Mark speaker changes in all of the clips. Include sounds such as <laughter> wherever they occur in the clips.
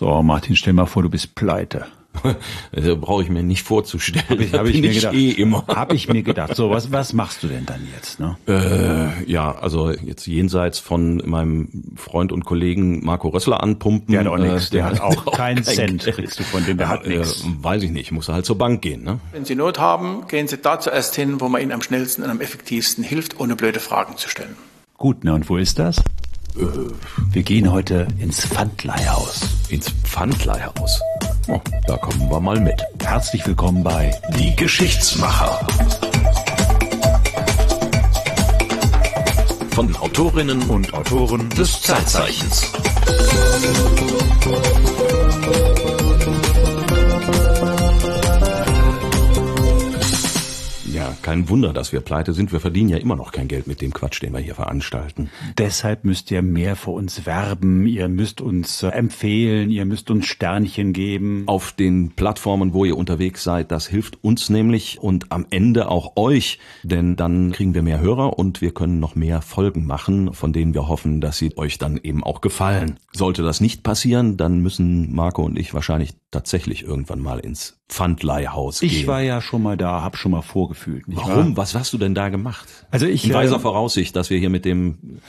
Speaker 1: So, Martin, stell mal vor, du bist pleite. <laughs>
Speaker 2: Also brauche ich mir nicht vorzustellen. Habe
Speaker 1: ich, hab ich, mir gedacht. Eh immer. Habe ich mir gedacht. So, was, was machst du denn dann jetzt? Ne?
Speaker 2: Äh, ja, also jetzt jenseits von meinem Freund und Kollegen Marco Rössler anpumpen.
Speaker 1: Der hat auch nichts. Der, der, hat <laughs> auch keinen Cent, Geld. kriegst du von dem, der hat äh, nichts.
Speaker 2: Weiß ich nicht, muss halt zur Bank gehen. Ne?
Speaker 3: Wenn Sie Not haben, gehen Sie da zuerst hin, wo man Ihnen am schnellsten und am effektivsten hilft, ohne blöde Fragen zu stellen.
Speaker 1: Gut, ne, und wo ist das? Äh, wir gehen heute ins Pfandleihhaus.
Speaker 2: Ins Pfandleihhaus? Oh, da kommen wir mal mit.
Speaker 1: Herzlich willkommen bei Die Geschichtsmacher.
Speaker 2: Von den Autorinnen und Autoren des Zeitzeichens. Kein Wunder, dass wir pleite sind. Wir verdienen ja immer noch kein Geld mit dem Quatsch, den wir hier veranstalten.
Speaker 1: Deshalb müsst ihr mehr für uns werben. Ihr müsst uns äh, empfehlen. Ihr müsst uns Sternchen geben.
Speaker 2: Auf den Plattformen, wo ihr unterwegs seid, das hilft uns nämlich und am Ende auch euch, denn dann kriegen wir mehr Hörer und wir können noch mehr Folgen machen, von denen wir hoffen, dass sie euch dann eben auch gefallen. Sollte das nicht passieren, dann müssen Marco und ich wahrscheinlich tatsächlich irgendwann mal ins Pfandleihhaus
Speaker 1: gehen. Ich war ja schon mal da, hab schon mal vorgefühlt.
Speaker 2: Warum? Wahr? Was hast du denn da gemacht?
Speaker 1: Also ich
Speaker 2: in weiser äh, Voraussicht, dass wir hier mit dem <laughs>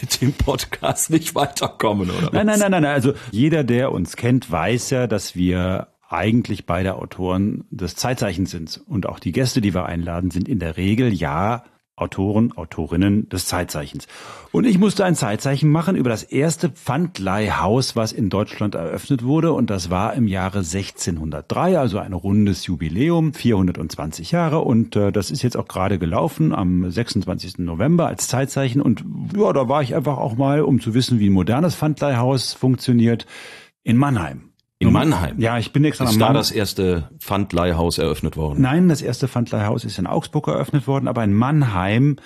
Speaker 2: mit dem Podcast nicht weiterkommen, oder?
Speaker 1: Nein, nein, nein, nein. Also jeder, der uns kennt, weiß ja, dass wir eigentlich beide Autoren des Zeitzeichens sind. Und auch die Gäste, die wir einladen, sind in der Regel ja Autoren, Autorinnen des Zeitzeichens. Und ich musste ein Zeitzeichen machen über das erste Pfandleihhaus, was in Deutschland eröffnet wurde. Und das war im Jahre 1603, also ein rundes Jubiläum, 420 Jahre. Und äh, das ist jetzt auch gerade gelaufen am 26. November als Zeitzeichen. Und ja, da war ich einfach auch mal, um zu wissen, wie ein modernes Pfandleihhaus funktioniert, in Mannheim.
Speaker 2: In Mannheim?
Speaker 1: Ja, ich bin extra
Speaker 2: Ist da das erste Pfandleihhaus eröffnet worden?
Speaker 1: Nein, das erste Pfandleihhaus ist in Augsburg eröffnet worden, aber in Mannheim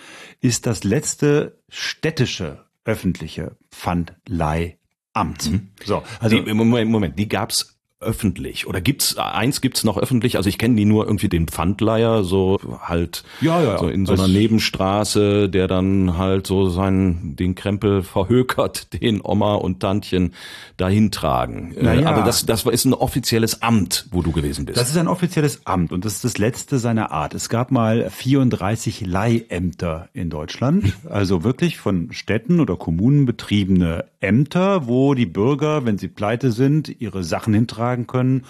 Speaker 1: ist das letzte städtische öffentliche Pfandleihamt. Mhm.
Speaker 2: So, also die, Moment, Moment, die gab's öffentlich? Oder gibt's eins gibt's noch öffentlich? Also ich kenne die nur irgendwie den Pfandleier so halt
Speaker 1: ja, ja,
Speaker 2: so in so einer Nebenstraße der dann halt so seinen den Krempel <laughs> verhökert den Oma und Tantchen dahin tragen. Äh, naja. aber das das ist ein offizielles Amt wo du gewesen bist.
Speaker 1: Das ist ein offizielles Amt und das ist das letzte seiner Art. Es gab mal 34 Leihämter in Deutschland <laughs> also wirklich von Städten oder Kommunen betriebene Ämter wo die Bürger wenn sie pleite sind ihre Sachen hintragen beantragen können,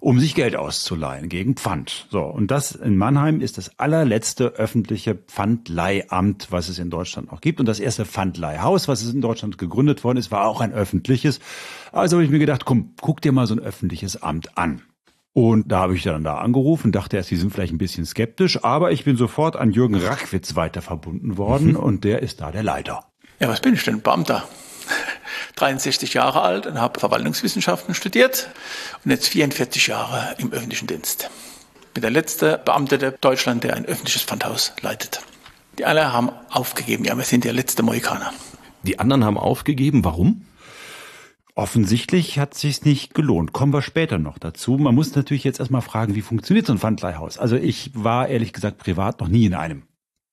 Speaker 1: um sich Geld auszuleihen gegen Pfand. So, und das in Mannheim ist das allerletzte öffentliche Pfandleihamt, was es in Deutschland noch gibt. Und das erste Pfandleihhaus, was es in Deutschland gegründet worden ist, war auch ein öffentliches. Also habe ich mir gedacht, komm, guck dir mal so ein öffentliches Amt an. Und da habe ich dann da angerufen, dachte erst, die sind vielleicht ein bisschen skeptisch, aber ich bin sofort an Jürgen Rackwitz weiter verbunden worden mhm. und der ist da der Leiter.
Speaker 3: Ja, was bin ich denn? Beamter. 63 Jahre alt und habe Verwaltungswissenschaften studiert und jetzt 44 Jahre im öffentlichen Dienst. Bin der letzte Beamte der Deutschland, der ein öffentliches Pfandhaus leitet. Die alle haben aufgegeben. Ja, wir sind der letzte Mohikaner.
Speaker 2: Die anderen haben aufgegeben. Warum?
Speaker 1: Offensichtlich hat sich's nicht gelohnt. Kommen wir später noch dazu. Man muss natürlich jetzt erstmal fragen, wie funktioniert so ein Pfandleihhaus? Also ich war ehrlich gesagt privat noch nie in einem.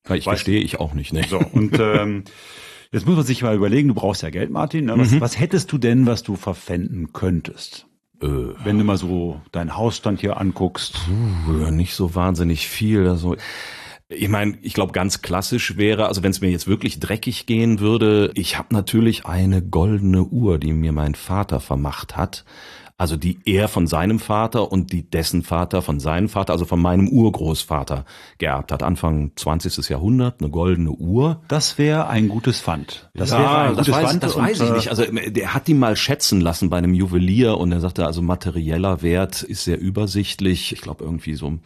Speaker 2: Ich verstehe ich auch nicht. Ne?
Speaker 1: So und ähm, <laughs> Jetzt muss man sich mal überlegen, du brauchst ja Geld, Martin. Ne? Was, mhm. was hättest du denn, was du verpfänden könntest? Äh, Wenn du mal so deinen Hausstand hier anguckst.
Speaker 2: Puh, nicht so wahnsinnig viel. Also ich meine, ich glaube, ganz klassisch wäre, also wenn es mir jetzt wirklich dreckig gehen würde, ich habe natürlich eine goldene Uhr, die mir mein Vater vermacht hat. Also die er von seinem Vater und die dessen Vater von seinem Vater, also von meinem Urgroßvater geerbt hat. Anfang 20. Jahrhundert, eine goldene Uhr.
Speaker 1: Das wäre ein gutes Pfand.
Speaker 2: Das ja, wäre ein gutes weiß, Pfand. Das weiß ich nicht. Also der hat die mal schätzen lassen bei einem Juwelier und er sagte, also materieller Wert ist sehr übersichtlich. Ich glaube irgendwie so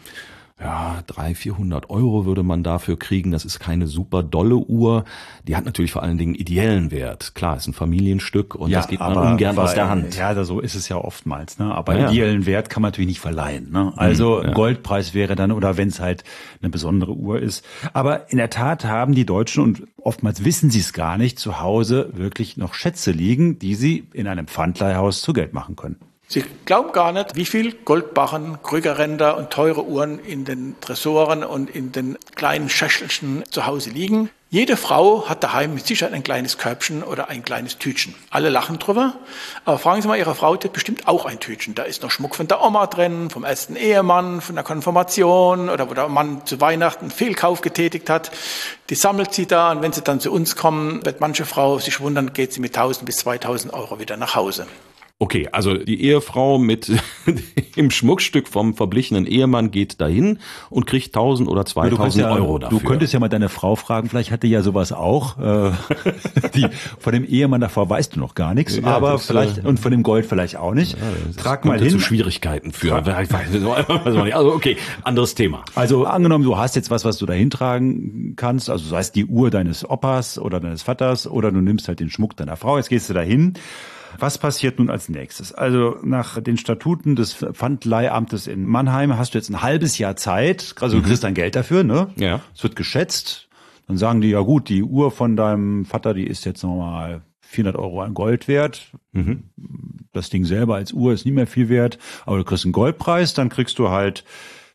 Speaker 2: ja, drei, vierhundert Euro würde man dafür kriegen. Das ist keine super dolle Uhr. Die hat natürlich vor allen Dingen ideellen Wert. Klar, ist ein Familienstück und ja, das geht man ungern aus der Hand.
Speaker 1: Ja, so ist es ja oftmals. Ne? Aber ja. ideellen Wert kann man natürlich nicht verleihen. Ne? Also ja. Goldpreis wäre dann, oder wenn es halt eine besondere Uhr ist. Aber in der Tat haben die Deutschen, und oftmals wissen sie es gar nicht, zu Hause wirklich noch Schätze liegen, die sie in einem Pfandleihhaus zu Geld machen können.
Speaker 3: Sie glauben gar nicht, wie viel Goldbarren, Krügerränder und teure Uhren in den Tresoren und in den kleinen Schächelchen zu Hause liegen. Jede Frau hat daheim mit Sicherheit ein kleines Körbchen oder ein kleines Tütchen. Alle lachen drüber. Aber fragen Sie mal, Ihre Frau die hat bestimmt auch ein Tütchen. Da ist noch Schmuck von der Oma drin, vom ersten Ehemann, von der Konfirmation oder wo der Mann zu Weihnachten einen Fehlkauf getätigt hat. Die sammelt sie da und wenn sie dann zu uns kommen, wird manche Frau sich wundern, geht sie mit 1000 bis 2000 Euro wieder nach Hause.
Speaker 2: Okay, also die Ehefrau mit <laughs> im Schmuckstück vom verblichenen Ehemann geht dahin und kriegt 1000 oder 2000
Speaker 1: ja,
Speaker 2: Euro dafür.
Speaker 1: Du könntest ja mal deine Frau fragen, vielleicht hat die ja sowas auch. Äh, <laughs> die, von dem Ehemann davor weißt du noch gar nichts, ja, aber das, vielleicht äh, und von dem Gold vielleicht auch nicht. Ja,
Speaker 2: Trag mal hin. Zu Schwierigkeiten führen. <laughs> also okay, anderes Thema.
Speaker 1: Also angenommen, du hast jetzt was, was du da hintragen kannst, also sei es die Uhr deines Opas oder deines Vaters oder du nimmst halt den Schmuck deiner Frau. Jetzt gehst du da hin was passiert nun als nächstes? Also nach den Statuten des Pfandleihamtes in Mannheim hast du jetzt ein halbes Jahr Zeit, also du mhm. kriegst dein Geld dafür, ne?
Speaker 2: Ja.
Speaker 1: Es wird geschätzt. Dann sagen die, ja gut, die Uhr von deinem Vater, die ist jetzt nochmal 400 Euro an Gold wert. Mhm. Das Ding selber als Uhr ist nie mehr viel wert, aber du kriegst einen Goldpreis, dann kriegst du halt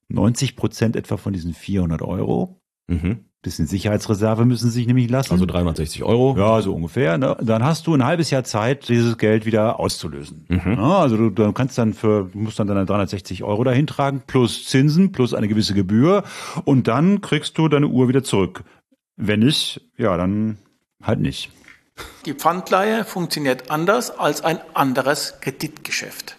Speaker 1: 90 Prozent etwa von diesen 400 Euro. Mhm. Bisschen Sicherheitsreserve müssen sie sich nämlich lassen.
Speaker 2: Also 360 Euro.
Speaker 1: Ja, so ungefähr. Ne? Dann hast du ein halbes Jahr Zeit, dieses Geld wieder auszulösen. Mhm. Ja, also du, du kannst dann für, musst dann deine 360 Euro dahin tragen, plus Zinsen, plus eine gewisse Gebühr. Und dann kriegst du deine Uhr wieder zurück. Wenn nicht, ja, dann halt nicht.
Speaker 3: Die Pfandleihe funktioniert anders als ein anderes Kreditgeschäft.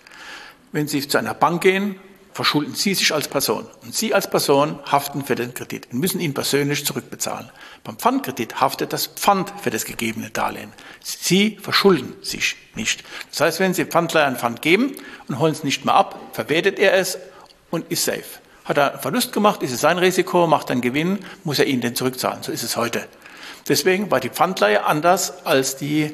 Speaker 3: Wenn Sie zu einer Bank gehen verschulden Sie sich als Person. Und Sie als Person haften für den Kredit und müssen ihn persönlich zurückbezahlen. Beim Pfandkredit haftet das Pfand für das gegebene Darlehen. Sie verschulden sich nicht. Das heißt, wenn Sie Pfandleiher ein Pfand geben und holen es nicht mehr ab, verwertet er es und ist safe. Hat er einen Verlust gemacht, ist es sein Risiko, macht einen Gewinn, muss er ihn denn zurückzahlen. So ist es heute. Deswegen war die Pfandleihe anders als die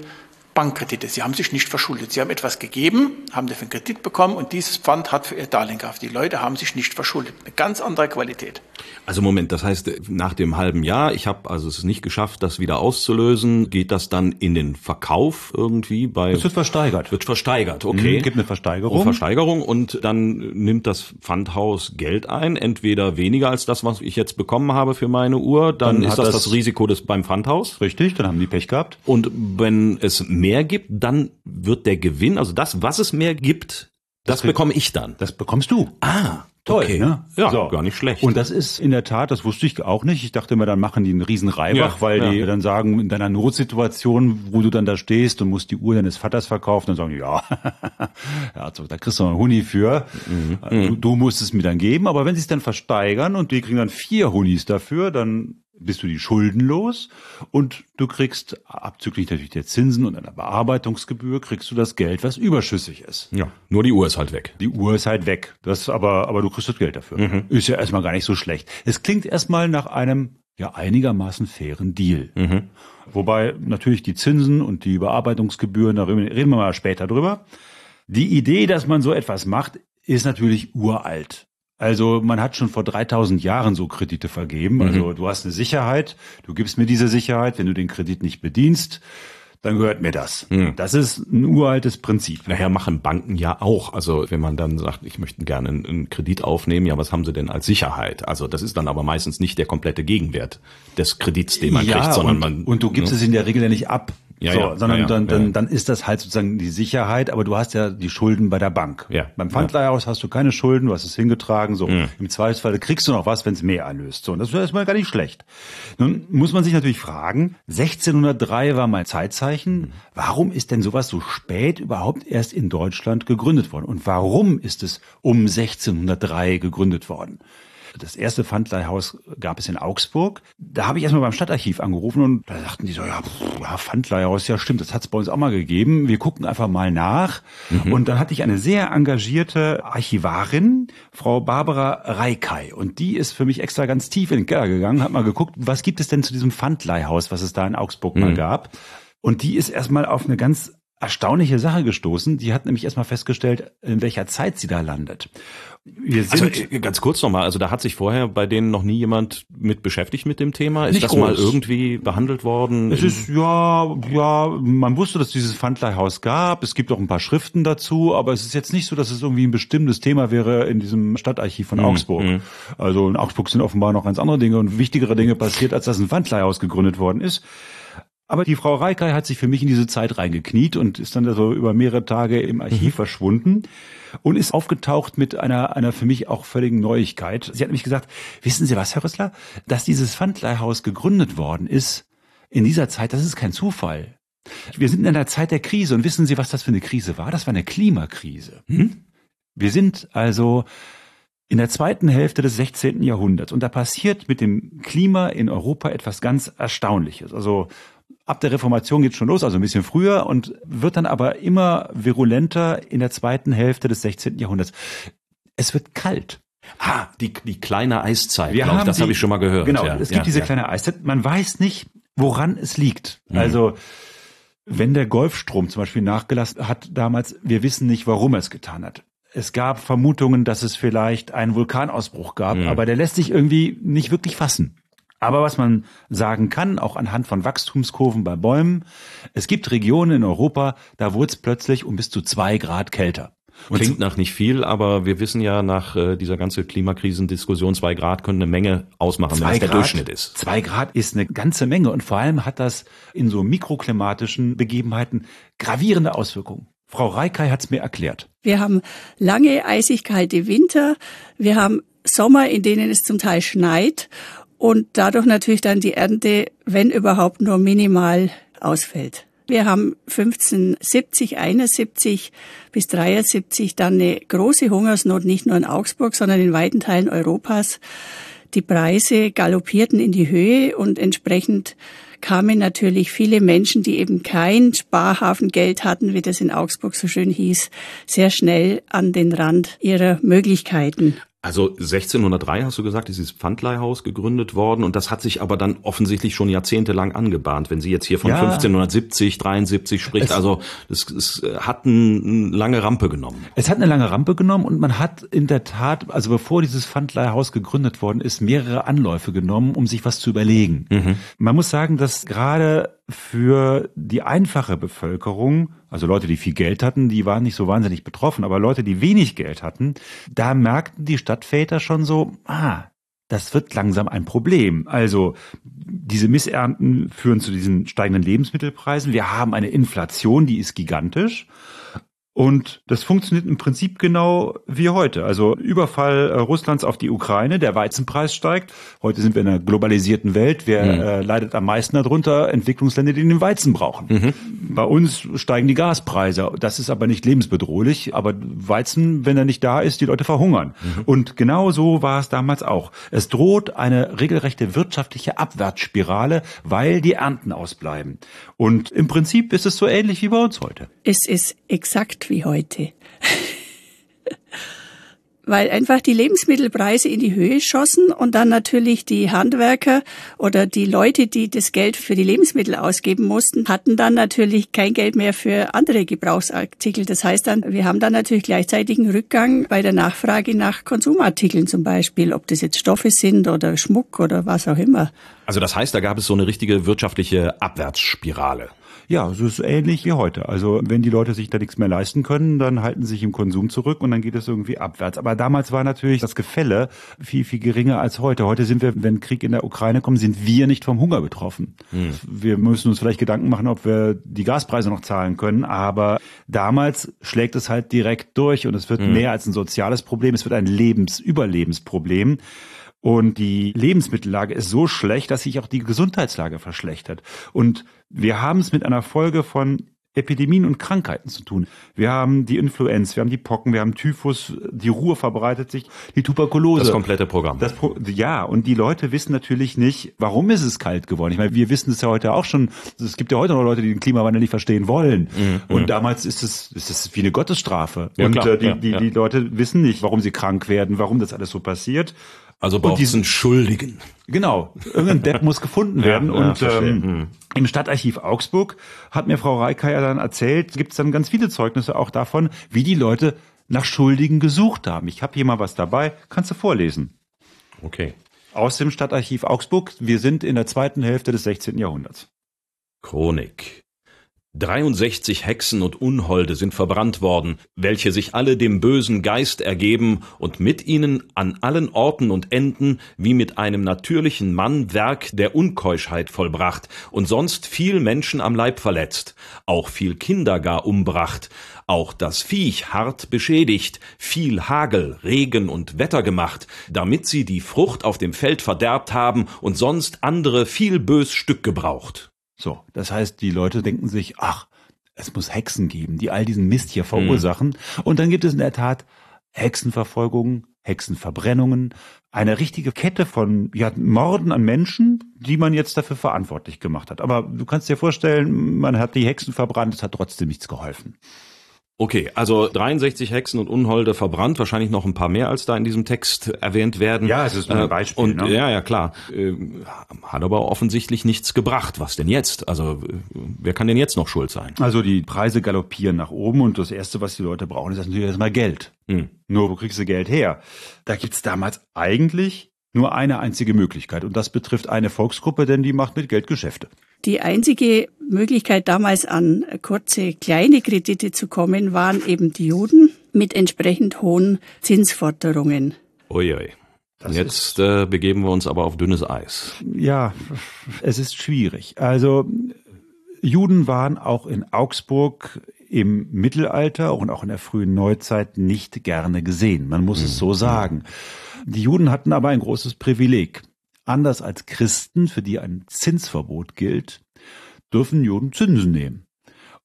Speaker 3: Bankkredite. Sie haben sich nicht verschuldet. Sie haben etwas gegeben, haben dafür einen Kredit bekommen und dieses Pfand hat für ihr Darlehen gehabt. Die Leute haben sich nicht verschuldet. Eine ganz andere Qualität.
Speaker 2: Also Moment, das heißt, nach dem halben Jahr, ich habe also es nicht geschafft, das wieder auszulösen, geht das dann in den Verkauf irgendwie bei?
Speaker 1: Es wird versteigert.
Speaker 2: Wird versteigert, okay.
Speaker 1: Mhm, gibt eine Versteigerung.
Speaker 2: Oh, Versteigerung und dann nimmt das Pfandhaus Geld ein, entweder weniger als das, was ich jetzt bekommen habe für meine Uhr, dann, dann ist das, das das Risiko des beim Pfandhaus.
Speaker 1: Richtig, dann haben die Pech gehabt.
Speaker 2: Und wenn es mehr gibt, dann wird der Gewinn, also das, was es mehr gibt, das, das bekomme ich dann.
Speaker 1: Das bekommst du.
Speaker 2: Ah,
Speaker 1: Toll, okay. ne?
Speaker 2: Ja, so. gar nicht schlecht.
Speaker 1: Und das ist in der Tat, das wusste ich auch nicht. Ich dachte immer, dann machen die einen riesen Reibach, ja, weil ja. die dann sagen, in deiner Notsituation, wo du dann da stehst und musst die Uhr deines Vaters verkaufen, dann sagen die, ja, <laughs> ja also, da kriegst du noch einen Huni für. Mhm. Du, mhm. du musst es mir dann geben, aber wenn sie es dann versteigern und die kriegen dann vier Hunis dafür, dann bist du die Schulden los und du kriegst abzüglich natürlich der Zinsen und einer Bearbeitungsgebühr kriegst du das Geld, was überschüssig ist.
Speaker 2: Ja, nur die Uhr ist halt weg.
Speaker 1: Die Uhr ist halt weg. Das aber aber du kriegst das Geld dafür. Mhm. Ist ja erstmal gar nicht so schlecht. Es klingt erstmal nach einem ja einigermaßen fairen Deal. Mhm. Wobei natürlich die Zinsen und die Bearbeitungsgebühren, da reden wir mal später drüber. Die Idee, dass man so etwas macht, ist natürlich uralt. Also man hat schon vor 3000 Jahren so Kredite vergeben. Mhm. Also du hast eine Sicherheit, du gibst mir diese Sicherheit, wenn du den Kredit nicht bedienst, dann gehört mir das. Mhm. Das ist ein uraltes Prinzip.
Speaker 2: Nachher machen Banken ja auch. Also wenn man dann sagt, ich möchte gerne einen Kredit aufnehmen, ja, was haben sie denn als Sicherheit? Also das ist dann aber meistens nicht der komplette Gegenwert des Kredits, den man ja, kriegt, sondern
Speaker 1: und,
Speaker 2: man.
Speaker 1: Und du gibst ne? es in der Regel ja nicht ab.
Speaker 2: Ja,
Speaker 1: so,
Speaker 2: ja,
Speaker 1: sondern
Speaker 2: ja,
Speaker 1: dann, dann, dann ist das halt sozusagen die Sicherheit, aber du hast ja die Schulden bei der Bank.
Speaker 2: Ja.
Speaker 1: Beim Pfandleihhaus hast du keine Schulden, du hast es hingetragen, so. Mhm. Im Zweifelsfall kriegst du noch was, wenn es mehr erlöst. So, und das ist erstmal gar nicht schlecht. Nun muss man sich natürlich fragen, 1603 war mein Zeitzeichen. Mhm. Warum ist denn sowas so spät überhaupt erst in Deutschland gegründet worden? Und warum ist es um 1603 gegründet worden? Das erste Pfandleihhaus gab es in Augsburg. Da habe ich erstmal beim Stadtarchiv angerufen und da sagten die so, ja, pff, ja Pfandleihhaus, ja stimmt, das hat es bei uns auch mal gegeben. Wir gucken einfach mal nach. Mhm. Und dann hatte ich eine sehr engagierte Archivarin, Frau Barbara Reikei. Und die ist für mich extra ganz tief in den Keller gegangen, hat mal geguckt, was gibt es denn zu diesem Pfandleihhaus, was es da in Augsburg mhm. mal gab. Und die ist erstmal auf eine ganz erstaunliche Sache gestoßen. Die hat nämlich erstmal festgestellt, in welcher Zeit sie da landet.
Speaker 2: Wir also, sind also, ganz kurz nochmal, also da hat sich vorher bei denen noch nie jemand mit beschäftigt mit dem Thema. Ist das groß. mal irgendwie behandelt worden?
Speaker 1: Es ist ja, ja, man wusste, dass dieses Pfandleihhaus gab. Es gibt auch ein paar Schriften dazu, aber es ist jetzt nicht so, dass es irgendwie ein bestimmtes Thema wäre in diesem Stadtarchiv von mhm. Augsburg. Mhm. Also in Augsburg sind offenbar noch ganz andere Dinge und wichtigere Dinge passiert, als dass ein Pfandleihhaus gegründet worden ist. Aber die Frau Reikei hat sich für mich in diese Zeit reingekniet und ist dann so über mehrere Tage im Archiv mhm. verschwunden und ist aufgetaucht mit einer, einer für mich auch völligen Neuigkeit. Sie hat nämlich gesagt, wissen Sie was, Herr Rüssler, dass dieses Pfandleihhaus gegründet worden ist in dieser Zeit, das ist kein Zufall. Wir sind in einer Zeit der Krise und wissen Sie, was das für eine Krise war? Das war eine Klimakrise. Hm? Wir sind also in der zweiten Hälfte des 16. Jahrhunderts und da passiert mit dem Klima in Europa etwas ganz Erstaunliches. Also ab der Reformation geht schon los, also ein bisschen früher und wird dann aber immer virulenter in der zweiten Hälfte des 16. Jahrhunderts. Es wird kalt.
Speaker 2: Ah, die, die kleine Eiszeit, Wir haben das habe ich schon mal gehört.
Speaker 1: Genau, ja, es gibt ja, diese ja. kleine Eiszeit. Man weiß nicht, woran es liegt. Mhm. Also wenn der Golfstrom zum Beispiel nachgelassen hat damals, wir wissen nicht, warum er es getan hat. Es gab Vermutungen, dass es vielleicht einen Vulkanausbruch gab, mhm. aber der lässt sich irgendwie nicht wirklich fassen. Aber was man sagen kann, auch anhand von Wachstumskurven bei Bäumen, es gibt Regionen in Europa, da wurde es plötzlich um bis zu zwei Grad kälter.
Speaker 2: Und Klingt nach nicht viel, aber wir wissen ja nach äh, dieser ganzen Klimakrisendiskussion, zwei Grad können eine Menge ausmachen, wenn das der Durchschnitt ist.
Speaker 1: Zwei Grad ist eine ganze Menge und vor allem hat das in so mikroklimatischen Begebenheiten gravierende Auswirkungen. Frau Reikei hat es mir erklärt.
Speaker 4: Wir haben lange eisig kalte Winter, wir haben Sommer, in denen es zum Teil schneit und dadurch natürlich dann die Ernte, wenn überhaupt, nur minimal ausfällt. Wir haben 1570, 71 bis 73 dann eine große Hungersnot, nicht nur in Augsburg, sondern in weiten Teilen Europas. Die Preise galoppierten in die Höhe und entsprechend kamen natürlich viele Menschen, die eben kein Sparhafengeld hatten, wie das in Augsburg so schön hieß, sehr schnell an den Rand ihrer Möglichkeiten.
Speaker 2: Also 1603 hast du gesagt, ist dieses Pfandleihhaus gegründet worden und das hat sich aber dann offensichtlich schon jahrzehntelang angebahnt. Wenn sie jetzt hier von ja. 1570, 73 spricht, es, also es, es hat eine lange Rampe genommen.
Speaker 1: Es hat eine lange Rampe genommen und man hat in der Tat, also bevor dieses Pfandleihhaus gegründet worden ist, mehrere Anläufe genommen, um sich was zu überlegen. Mhm. Man muss sagen, dass gerade für die einfache Bevölkerung, also Leute, die viel Geld hatten, die waren nicht so wahnsinnig betroffen, aber Leute, die wenig Geld hatten, da merkten die Stadtväter schon so, ah, das wird langsam ein Problem. Also diese Missernten führen zu diesen steigenden Lebensmittelpreisen. Wir haben eine Inflation, die ist gigantisch. Und das funktioniert im Prinzip genau wie heute. Also Überfall äh, Russlands auf die Ukraine, der Weizenpreis steigt. Heute sind wir in einer globalisierten Welt. Wer mhm. äh, leidet am meisten darunter? Entwicklungsländer, die den Weizen brauchen. Mhm. Bei uns steigen die Gaspreise. Das ist aber nicht lebensbedrohlich. Aber Weizen, wenn er nicht da ist, die Leute verhungern. Mhm. Und genau so war es damals auch. Es droht eine regelrechte wirtschaftliche Abwärtsspirale, weil die Ernten ausbleiben. Und im Prinzip ist es so ähnlich wie bei uns heute.
Speaker 4: Es ist exakt wie heute. <laughs> Weil einfach die Lebensmittelpreise in die Höhe schossen und dann natürlich die Handwerker oder die Leute, die das Geld für die Lebensmittel ausgeben mussten, hatten dann natürlich kein Geld mehr für andere Gebrauchsartikel. Das heißt dann, wir haben dann natürlich gleichzeitig einen Rückgang bei der Nachfrage nach Konsumartikeln zum Beispiel, ob das jetzt Stoffe sind oder Schmuck oder was auch immer.
Speaker 2: Also das heißt, da gab es so eine richtige wirtschaftliche Abwärtsspirale.
Speaker 1: Ja, so ist ähnlich wie heute. Also wenn die Leute sich da nichts mehr leisten können, dann halten sie sich im Konsum zurück und dann geht es irgendwie abwärts. Aber damals war natürlich das Gefälle viel, viel geringer als heute. Heute sind wir, wenn Krieg in der Ukraine kommt, sind wir nicht vom Hunger betroffen. Hm. Wir müssen uns vielleicht Gedanken machen, ob wir die Gaspreise noch zahlen können. Aber damals schlägt es halt direkt durch und es wird hm. mehr als ein soziales Problem. Es wird ein Lebensüberlebensproblem. Und die Lebensmittellage ist so schlecht, dass sich auch die Gesundheitslage verschlechtert. Und wir haben es mit einer Folge von Epidemien und Krankheiten zu tun. Wir haben die Influenz, wir haben die Pocken, wir haben Typhus, die Ruhe verbreitet sich, die Tuberkulose.
Speaker 2: Das komplette Programm.
Speaker 1: Das Pro ja, und die Leute wissen natürlich nicht, warum ist es kalt geworden. Ich meine, wir wissen es ja heute auch schon. Es gibt ja heute noch Leute, die den Klimawandel nicht verstehen wollen. Mhm. Und mhm. damals ist es, ist es wie eine Gottesstrafe. Ja, und klar, äh, die, ja, die, ja. die Leute wissen nicht, warum sie krank werden, warum das alles so passiert.
Speaker 2: Also braucht es einen Schuldigen.
Speaker 1: Genau, irgendein Depp muss gefunden <laughs> werden. Ja, und ja, ähm, hm. im Stadtarchiv Augsburg hat mir Frau Reikeier dann erzählt, gibt es dann ganz viele Zeugnisse auch davon, wie die Leute nach Schuldigen gesucht haben. Ich habe hier mal was dabei, kannst du vorlesen.
Speaker 2: Okay.
Speaker 1: Aus dem Stadtarchiv Augsburg. Wir sind in der zweiten Hälfte des 16. Jahrhunderts.
Speaker 2: Chronik. 63 Hexen und Unholde sind verbrannt worden, welche sich alle dem bösen Geist ergeben und mit ihnen an allen Orten und Enden wie mit einem natürlichen Mann Werk der Unkeuschheit vollbracht und sonst viel Menschen am Leib verletzt, auch viel Kinder gar umbracht, auch das Viech hart beschädigt, viel Hagel, Regen und Wetter gemacht, damit sie die Frucht auf dem Feld verderbt haben und sonst andere viel bös Stück gebraucht.
Speaker 1: So, das heißt, die Leute denken sich, ach, es muss Hexen geben, die all diesen Mist hier verursachen. Mhm. Und dann gibt es in der Tat Hexenverfolgungen, Hexenverbrennungen, eine richtige Kette von ja, Morden an Menschen, die man jetzt dafür verantwortlich gemacht hat. Aber du kannst dir vorstellen, man hat die Hexen verbrannt, es hat trotzdem nichts geholfen.
Speaker 2: Okay, also 63 Hexen und Unholde verbrannt, wahrscheinlich noch ein paar mehr als da in diesem Text erwähnt werden.
Speaker 1: Ja, es ist nur ein äh, Beispiel.
Speaker 2: Und, ne? Ja, ja, klar. Äh, hat aber offensichtlich nichts gebracht. Was denn jetzt? Also äh, wer kann denn jetzt noch schuld sein?
Speaker 1: Also die Preise galoppieren nach oben und das Erste, was die Leute brauchen, ist natürlich erstmal Geld. Hm. Nur wo kriegst du Geld her? Da gibt's damals eigentlich nur eine einzige Möglichkeit und das betrifft eine Volksgruppe, denn die macht mit Geld Geschäfte.
Speaker 4: Die einzige Möglichkeit damals an kurze kleine Kredite zu kommen, waren eben die Juden mit entsprechend hohen Zinsforderungen.
Speaker 2: Uiui. Das Jetzt äh, begeben wir uns aber auf dünnes Eis.
Speaker 1: Ja, es ist schwierig. Also Juden waren auch in Augsburg im Mittelalter und auch in der frühen Neuzeit nicht gerne gesehen. Man muss mhm. es so sagen. Die Juden hatten aber ein großes Privileg. Anders als Christen, für die ein Zinsverbot gilt, dürfen Juden Zinsen nehmen.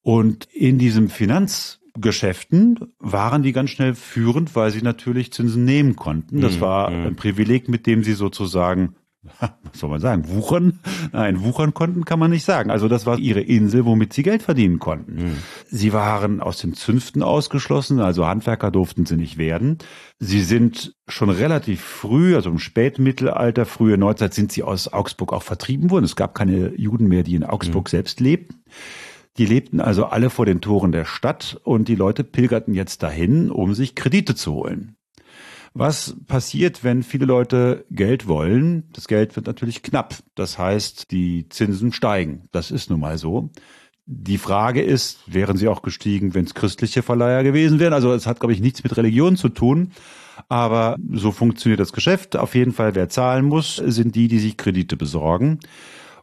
Speaker 1: Und in diesem Finanzgeschäften waren die ganz schnell führend, weil sie natürlich Zinsen nehmen konnten. Das mhm, war mhm. ein Privileg, mit dem sie sozusagen <laughs> was soll man sagen, wuchern? Nein, wuchern konnten kann man nicht sagen. Also das war ihre Insel, womit sie Geld verdienen konnten. Mhm. Sie waren aus den Zünften ausgeschlossen, also Handwerker durften sie nicht werden. Sie sind schon relativ früh, also im Spätmittelalter, frühe Neuzeit, sind sie aus Augsburg auch vertrieben worden. Es gab keine Juden mehr, die in Augsburg mhm. selbst lebten. Die lebten also alle vor den Toren der Stadt und die Leute pilgerten jetzt dahin, um sich Kredite zu holen. Was passiert, wenn viele Leute Geld wollen? Das Geld wird natürlich knapp. Das heißt, die Zinsen steigen. Das ist nun mal so. Die Frage ist, wären sie auch gestiegen, wenn es christliche Verleiher gewesen wären? Also es hat, glaube ich, nichts mit Religion zu tun. Aber so funktioniert das Geschäft. Auf jeden Fall, wer zahlen muss, sind die, die sich Kredite besorgen.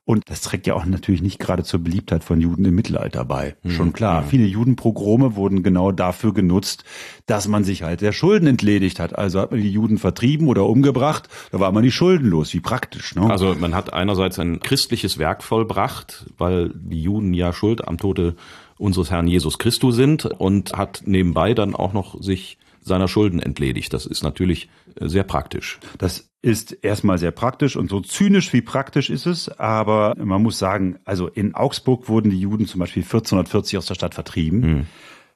Speaker 1: Und das trägt ja auch natürlich nicht gerade zur Beliebtheit von Juden im Mittelalter bei. Mhm. Schon klar. Mhm. Viele Judenprogrome wurden genau dafür genutzt, dass man sich halt der Schulden entledigt hat. Also hat man die Juden vertrieben oder umgebracht, da war man die Schulden los. Wie praktisch, ne?
Speaker 2: Also man hat einerseits ein christliches Werk vollbracht, weil die Juden ja schuld am Tode unseres Herrn Jesus Christus sind und hat nebenbei dann auch noch sich seiner Schulden entledigt. Das ist natürlich äh, sehr praktisch.
Speaker 1: Das ist erstmal sehr praktisch und so zynisch wie praktisch ist es, aber man muss sagen, also in Augsburg wurden die Juden zum Beispiel 1440 aus der Stadt vertrieben. Hm.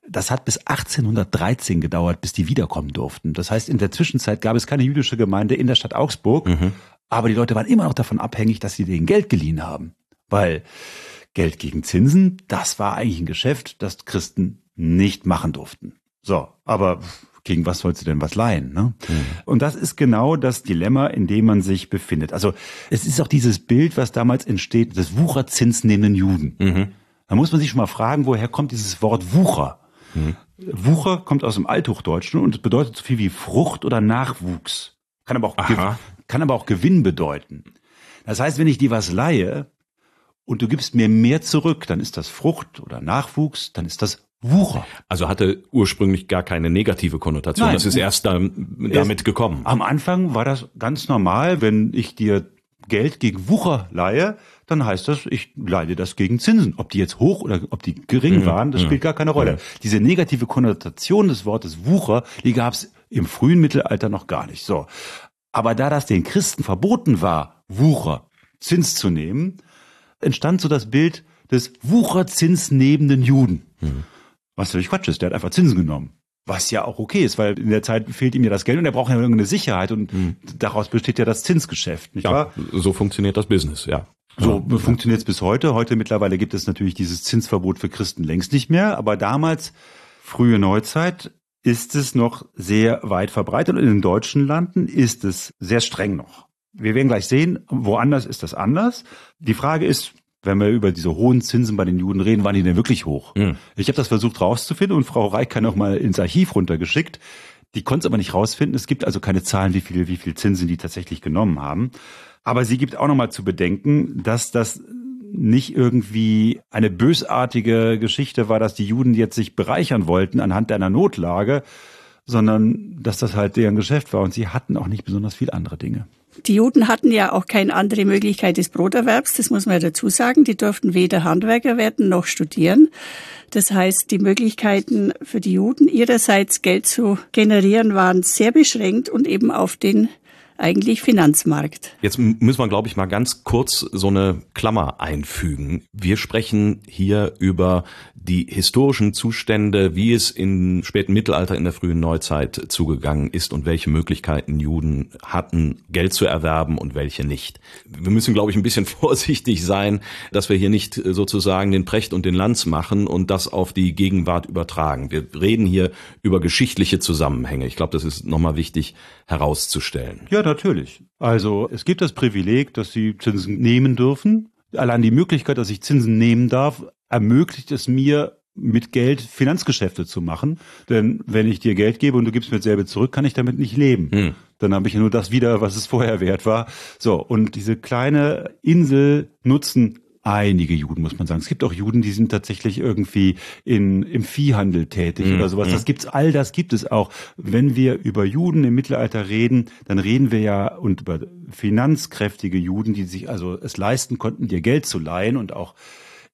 Speaker 1: Das hat bis 1813 gedauert, bis die wiederkommen durften. Das heißt, in der Zwischenzeit gab es keine jüdische Gemeinde in der Stadt Augsburg, mhm. aber die Leute waren immer noch davon abhängig, dass sie denen Geld geliehen haben. Weil Geld gegen Zinsen, das war eigentlich ein Geschäft, das Christen nicht machen durften. So, aber gegen was sollst du denn was leihen? Ne? Mhm. Und das ist genau das Dilemma, in dem man sich befindet. Also es ist auch dieses Bild, was damals entsteht, des wucherzinsnehmenden Juden. Mhm. Da muss man sich schon mal fragen, woher kommt dieses Wort Wucher? Mhm. Wucher kommt aus dem Althochdeutschen und bedeutet so viel wie Frucht oder Nachwuchs. Kann aber auch, kann aber auch Gewinn bedeuten. Das heißt, wenn ich dir was leihe und du gibst mir mehr zurück, dann ist das Frucht oder Nachwuchs, dann ist das Wucher.
Speaker 2: Also hatte ursprünglich gar keine negative Konnotation. Nein, das ist erst da, damit gekommen.
Speaker 1: Am Anfang war das ganz normal, wenn ich dir Geld gegen Wucher leihe, dann heißt das, ich leihe das gegen Zinsen. Ob die jetzt hoch oder ob die gering mhm. waren, das mhm. spielt gar keine Rolle. Mhm. Diese negative Konnotation des Wortes Wucher, die gab es im frühen Mittelalter noch gar nicht. So. Aber da das den Christen verboten war, Wucher, Zins zu nehmen, entstand so das Bild des Wucherzinsnehmenden Juden. Mhm. Was natürlich Quatsch ist, der hat einfach Zinsen genommen. Was ja auch okay ist, weil in der Zeit fehlt ihm ja das Geld und er braucht ja irgendeine Sicherheit und mhm. daraus besteht ja das Zinsgeschäft, nicht
Speaker 2: ja,
Speaker 1: wahr?
Speaker 2: So funktioniert das Business, ja.
Speaker 1: So ja. funktioniert es bis heute. Heute mittlerweile gibt es natürlich dieses Zinsverbot für Christen längst nicht mehr, aber damals, frühe Neuzeit, ist es noch sehr weit verbreitet und in den deutschen Landen ist es sehr streng noch. Wir werden gleich sehen, woanders ist das anders. Die Frage ist, wenn wir über diese hohen Zinsen bei den Juden reden, waren die denn wirklich hoch? Mhm. Ich habe das versucht rauszufinden und Frau Reich kann auch mal ins Archiv runtergeschickt. Die konnte es aber nicht rausfinden. Es gibt also keine Zahlen, wie viel, wie viel Zinsen die tatsächlich genommen haben. Aber sie gibt auch nochmal zu bedenken, dass das nicht irgendwie eine bösartige Geschichte war, dass die Juden jetzt sich bereichern wollten anhand einer Notlage, sondern dass das halt deren Geschäft war und sie hatten auch nicht besonders viel andere Dinge.
Speaker 4: Die Juden hatten ja auch keine andere Möglichkeit des Broterwerbs, das muss man ja dazu sagen. Die durften weder Handwerker werden noch studieren. Das heißt, die Möglichkeiten für die Juden ihrerseits Geld zu generieren waren sehr beschränkt und eben auf den eigentlich Finanzmarkt.
Speaker 2: Jetzt müssen wir, glaube ich, mal ganz kurz so eine Klammer einfügen. Wir sprechen hier über die historischen Zustände, wie es im späten Mittelalter, in der frühen Neuzeit zugegangen ist und welche Möglichkeiten Juden hatten, Geld zu erwerben und welche nicht. Wir müssen, glaube ich, ein bisschen <laughs> vorsichtig sein, dass wir hier nicht sozusagen den Precht und den Lanz machen und das auf die Gegenwart übertragen. Wir reden hier über geschichtliche Zusammenhänge. Ich glaube, das ist nochmal wichtig herauszustellen.
Speaker 1: Ja, natürlich. Also es gibt das Privileg, dass Sie Zinsen nehmen dürfen. Allein die Möglichkeit, dass ich Zinsen nehmen darf, ermöglicht es mir, mit Geld Finanzgeschäfte zu machen. Denn wenn ich dir Geld gebe und du gibst mir dasselbe zurück, kann ich damit nicht leben. Hm. Dann habe ich nur das wieder, was es vorher wert war. So, und diese kleine Insel nutzen einige Juden, muss man sagen. Es gibt auch Juden, die sind tatsächlich irgendwie in, im Viehhandel tätig mhm. oder sowas. Das gibt's, all das gibt es auch. Wenn wir über Juden im Mittelalter reden, dann reden wir ja und über finanzkräftige Juden, die sich also es leisten konnten, dir Geld zu leihen und auch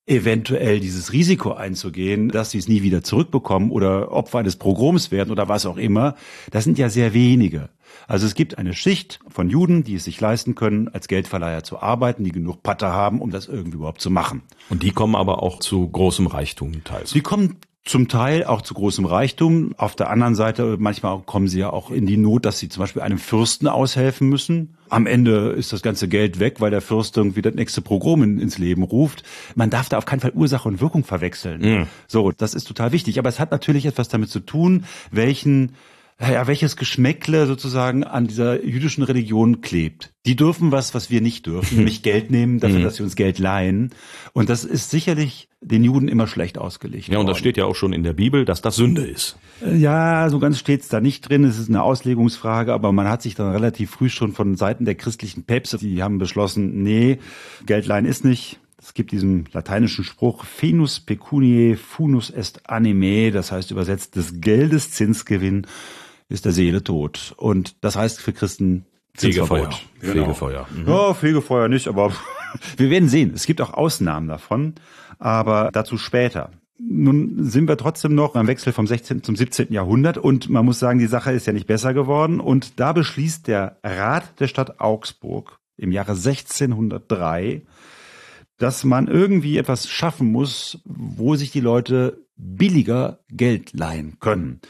Speaker 1: eventuell dieses Risiko einzugehen, dass sie es nie wieder zurückbekommen oder Opfer eines Pogroms werden oder was auch immer, das sind ja sehr wenige. Also es gibt eine Schicht von Juden, die es sich leisten können, als Geldverleiher zu arbeiten, die genug Patte haben, um das irgendwie überhaupt zu machen.
Speaker 2: Und die kommen aber auch zu großem Reichtum teils.
Speaker 1: Sie kommen zum Teil auch zu großem Reichtum. Auf der anderen Seite, manchmal kommen sie ja auch in die Not, dass sie zum Beispiel einem Fürsten aushelfen müssen. Am Ende ist das ganze Geld weg, weil der Fürst irgendwie das nächste Programm in, ins Leben ruft. Man darf da auf keinen Fall Ursache und Wirkung verwechseln. Mhm. So, das ist total wichtig. Aber es hat natürlich etwas damit zu tun, welchen ja, welches Geschmäckle sozusagen an dieser jüdischen Religion klebt. Die dürfen was, was wir nicht dürfen, hm. nämlich Geld nehmen dafür, mhm. dass sie uns Geld leihen. Und das ist sicherlich den Juden immer schlecht ausgelegt.
Speaker 2: Ja, und das steht ja auch schon in der Bibel, dass das Sünde ist.
Speaker 1: Äh, ja, so ganz steht's da nicht drin. Es ist eine Auslegungsfrage, aber man hat sich dann relativ früh schon von Seiten der christlichen Päpste, die haben beschlossen, nee, Geld leihen ist nicht. Es gibt diesen lateinischen Spruch, Fenus pecuniae funus est anime, das heißt übersetzt des Geldes Zinsgewinn ist der Seele tot. Und das heißt für Christen
Speaker 2: Fegefeuer.
Speaker 1: Genau. Fegefeuer. Mhm. Ja, Fegefeuer nicht, aber <laughs> wir werden sehen. Es gibt auch Ausnahmen davon, aber dazu später. Nun sind wir trotzdem noch am Wechsel vom 16. zum 17. Jahrhundert und man muss sagen, die Sache ist ja nicht besser geworden und da beschließt der Rat der Stadt Augsburg im Jahre 1603, dass man irgendwie etwas schaffen muss, wo sich die Leute billiger Geld leihen können.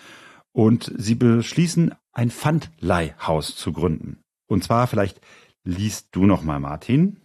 Speaker 1: Und sie beschließen, ein Pfandleihhaus zu gründen. Und zwar vielleicht liest du noch mal, Martin.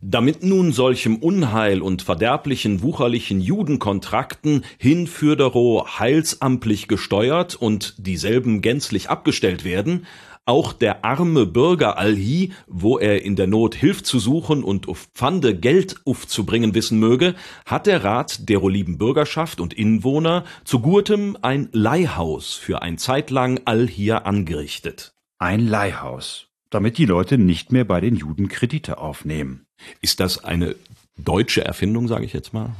Speaker 2: Damit nun solchem Unheil und verderblichen wucherlichen Judenkontrakten hinfürdero heilsamtlich gesteuert und dieselben gänzlich abgestellt werden, auch der arme Bürger allhi, wo er in der Not Hilf zu suchen und auf Pfande Geld aufzubringen wissen möge, hat der Rat dero lieben Bürgerschaft und Inwohner zu Gurtem ein Leihhaus für ein Zeitlang all hier angerichtet.
Speaker 1: Ein Leihhaus, damit die Leute nicht mehr bei den Juden Kredite aufnehmen.
Speaker 2: Ist das eine deutsche Erfindung, sage ich jetzt mal?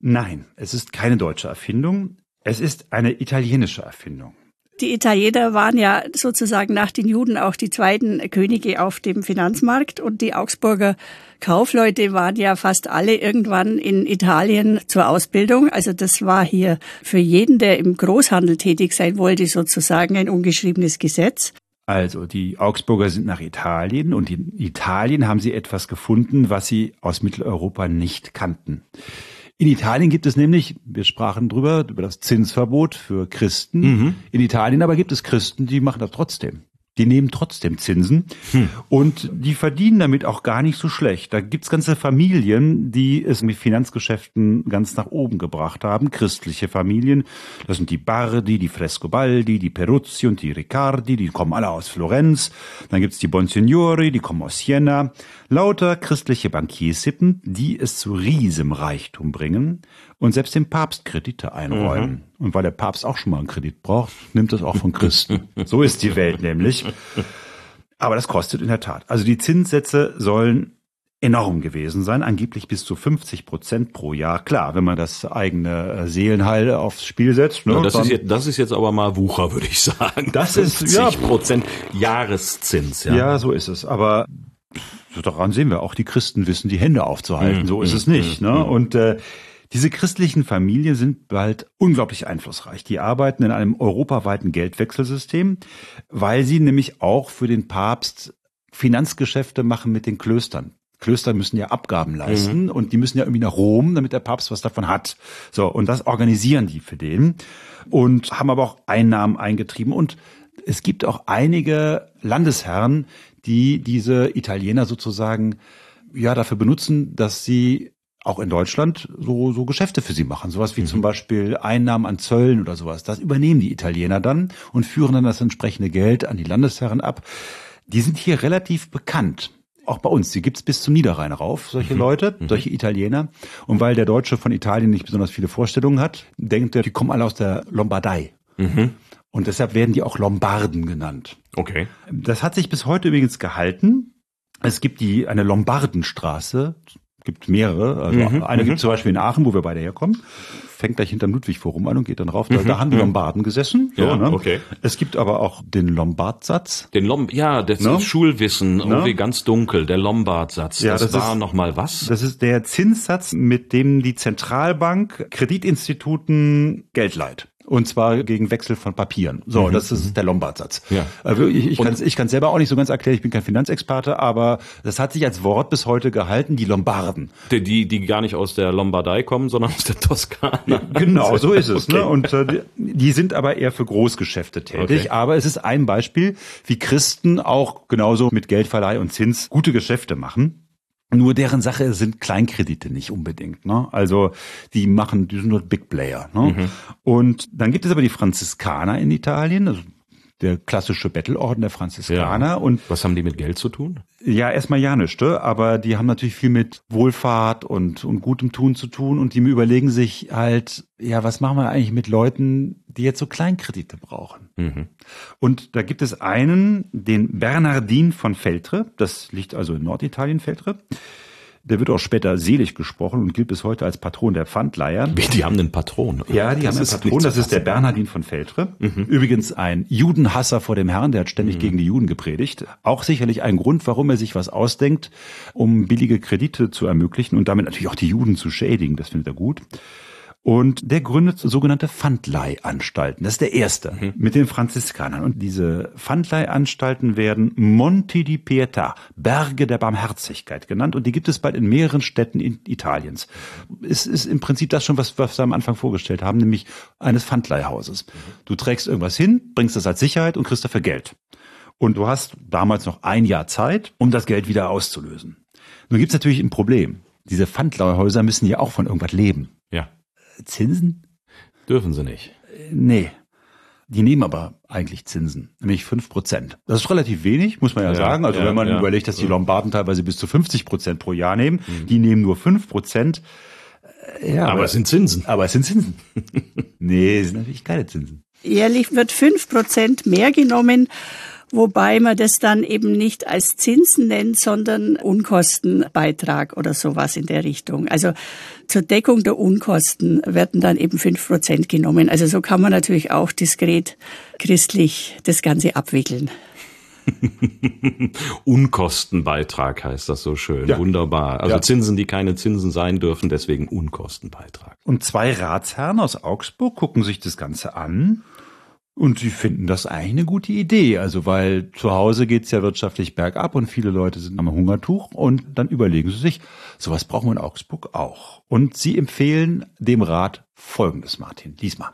Speaker 1: Nein, es ist keine deutsche Erfindung. Es ist eine italienische Erfindung.
Speaker 4: Die Italiener waren ja sozusagen nach den Juden auch die zweiten Könige auf dem Finanzmarkt und die Augsburger Kaufleute waren ja fast alle irgendwann in Italien zur Ausbildung. Also das war hier für jeden, der im Großhandel tätig sein wollte, sozusagen ein ungeschriebenes Gesetz.
Speaker 1: Also die Augsburger sind nach Italien und in Italien haben sie etwas gefunden, was sie aus Mitteleuropa nicht kannten. In Italien gibt es nämlich, wir sprachen drüber, über das Zinsverbot für Christen. Mhm. In Italien aber gibt es Christen, die machen das trotzdem. Die nehmen trotzdem Zinsen hm. und die verdienen damit auch gar nicht so schlecht. Da gibt's ganze Familien, die es mit Finanzgeschäften ganz nach oben gebracht haben, christliche Familien. Das sind die Bardi, die Frescobaldi, die Peruzzi und die Riccardi, die kommen alle aus Florenz. Dann gibt's die Bonsignori, die kommen aus Siena. Lauter christliche Bankiersippen, die es zu riesem Reichtum bringen und selbst dem Papst Kredite einräumen. Mhm. Und weil der Papst auch schon mal einen Kredit braucht, nimmt es auch von Christen. <laughs> so ist die Welt nämlich. Aber das kostet in der Tat. Also die Zinssätze sollen enorm gewesen sein, angeblich bis zu 50 Prozent pro Jahr. Klar, wenn man das eigene äh, Seelenheil aufs Spiel setzt.
Speaker 2: Ne, ja, das, ist jetzt, das ist jetzt aber mal Wucher, würde ich sagen.
Speaker 1: Das ist 50
Speaker 2: Prozent Jahreszins.
Speaker 1: Ja. ja, so ist es. Aber daran sehen wir auch, die Christen wissen, die Hände aufzuhalten. Mhm. So ist es nicht. Ne? Mhm. Und äh, diese christlichen Familien sind bald unglaublich einflussreich. Die arbeiten in einem europaweiten Geldwechselsystem, weil sie nämlich auch für den Papst Finanzgeschäfte machen mit den Klöstern. Klöster müssen ja Abgaben leisten mhm. und die müssen ja irgendwie nach Rom, damit der Papst was davon hat. So, und das organisieren die für den und haben aber auch Einnahmen eingetrieben und es gibt auch einige Landesherren, die diese Italiener sozusagen ja dafür benutzen, dass sie auch in Deutschland so, so Geschäfte für sie machen. Sowas wie mhm. zum Beispiel Einnahmen an Zöllen oder sowas. Das übernehmen die Italiener dann und führen dann das entsprechende Geld an die Landesherren ab. Die sind hier relativ bekannt. Auch bei uns, die gibt's bis zum Niederrhein rauf, solche mhm. Leute, mhm. solche Italiener. Und weil der Deutsche von Italien nicht besonders viele Vorstellungen hat, denkt er, die kommen alle aus der Lombardei. Mhm. Und deshalb werden die auch Lombarden genannt.
Speaker 2: Okay.
Speaker 1: Das hat sich bis heute übrigens gehalten. Es gibt die eine Lombardenstraße, gibt mehrere. Also mhm, eine gibt mhm. zum Beispiel in Aachen, wo wir beide herkommen. Fängt gleich hinterm Ludwig-Forum an und geht dann rauf. Da, mhm. da haben die mhm. Lombarden gesessen.
Speaker 2: So, ja, ne? okay.
Speaker 1: Es gibt aber auch den Lombardsatz.
Speaker 2: Den Lomb ja, das ne? ist Schulwissen, irgendwie ganz dunkel, der Lombardsatz.
Speaker 1: Ja, das, das war noch mal was? Das ist der Zinssatz, mit dem die Zentralbank Kreditinstituten Geld leiht. Und zwar gegen Wechsel von Papieren. So, mhm. das ist mhm. der Lombardsatz. Ja. Also ich, ich kann es ich kann's selber auch nicht so ganz erklären, ich bin kein Finanzexperte, aber das hat sich als Wort bis heute gehalten, die Lombarden.
Speaker 2: Die, die, die gar nicht aus der Lombardei kommen, sondern aus der Toskana. Ja,
Speaker 1: genau, so ist es. Ne? <laughs> Okay. Ne? Und äh, die sind aber eher für Großgeschäfte tätig. Okay. Aber es ist ein Beispiel, wie Christen auch genauso mit Geldverleih und Zins gute Geschäfte machen. Nur deren Sache sind Kleinkredite nicht unbedingt. Ne? Also die machen, die sind nur Big Player. Ne? Mhm. Und dann gibt es aber die Franziskaner in Italien, also der klassische Bettelorden der Franziskaner. Ja.
Speaker 2: Und was haben die mit Geld zu tun?
Speaker 1: Ja, erstmal ja nicht, ne? aber die haben natürlich viel mit Wohlfahrt und, und gutem Tun zu tun und die überlegen sich halt, ja, was machen wir eigentlich mit Leuten, die jetzt so Kleinkredite brauchen? Mhm. Und da gibt es einen, den Bernardin von Feltre, das liegt also in Norditalien, Feltre. Der wird auch später selig gesprochen und gilt bis heute als Patron der Pfandleiher.
Speaker 2: Die haben einen Patron.
Speaker 1: Ja, die das haben einen Patron. Das ist der Bernhardin von Feltre. Mhm. Übrigens ein Judenhasser vor dem Herrn, der hat ständig mhm. gegen die Juden gepredigt. Auch sicherlich ein Grund, warum er sich was ausdenkt, um billige Kredite zu ermöglichen und damit natürlich auch die Juden zu schädigen. Das findet er gut. Und der gründet sogenannte Pfandleihanstalten. Das ist der erste mhm. mit den Franziskanern. Und diese Pfandleihanstalten werden Monti di Pietà, Berge der Barmherzigkeit genannt. Und die gibt es bald in mehreren Städten in Italiens. Es ist im Prinzip das schon, was, wir am Anfang vorgestellt haben, nämlich eines Pfandleihhauses. Du trägst irgendwas hin, bringst das als Sicherheit und kriegst dafür Geld. Und du hast damals noch ein Jahr Zeit, um das Geld wieder auszulösen. Nun gibt es natürlich ein Problem. Diese Pfandleihhäuser müssen ja auch von irgendwas leben. Zinsen?
Speaker 2: Dürfen sie nicht.
Speaker 1: Nee. Die nehmen aber eigentlich Zinsen, nämlich fünf Prozent. Das ist relativ wenig, muss man ja, ja sagen. Also ja, wenn man ja. überlegt, dass die Lombarden teilweise bis zu 50 Prozent pro Jahr nehmen, mhm. die nehmen nur fünf Prozent.
Speaker 2: Äh, ja, aber, aber es sind Zinsen.
Speaker 1: Aber es sind Zinsen. <laughs> nee, es sind natürlich keine Zinsen.
Speaker 4: Jährlich wird fünf Prozent mehr genommen wobei man das dann eben nicht als Zinsen nennt, sondern Unkostenbeitrag oder sowas in der Richtung. Also zur Deckung der Unkosten werden dann eben fünf Prozent genommen. Also so kann man natürlich auch diskret christlich das Ganze abwickeln. <laughs>
Speaker 2: Unkostenbeitrag heißt das so schön. Ja. Wunderbar. Also ja. Zinsen, die keine Zinsen sein dürfen, deswegen Unkostenbeitrag.
Speaker 1: Und zwei Ratsherren aus Augsburg gucken sich das Ganze an Und sie finden das eigentlich eine gute Idee. Also weil zu Hause geht's ja wirtschaftlich bergab und viele Leute sind am Hungertuch und dann überlegen sie sich, sowas brauchen wir in Augsburg auch. Und sie empfehlen dem Rat Folgendes, Martin. Lies mal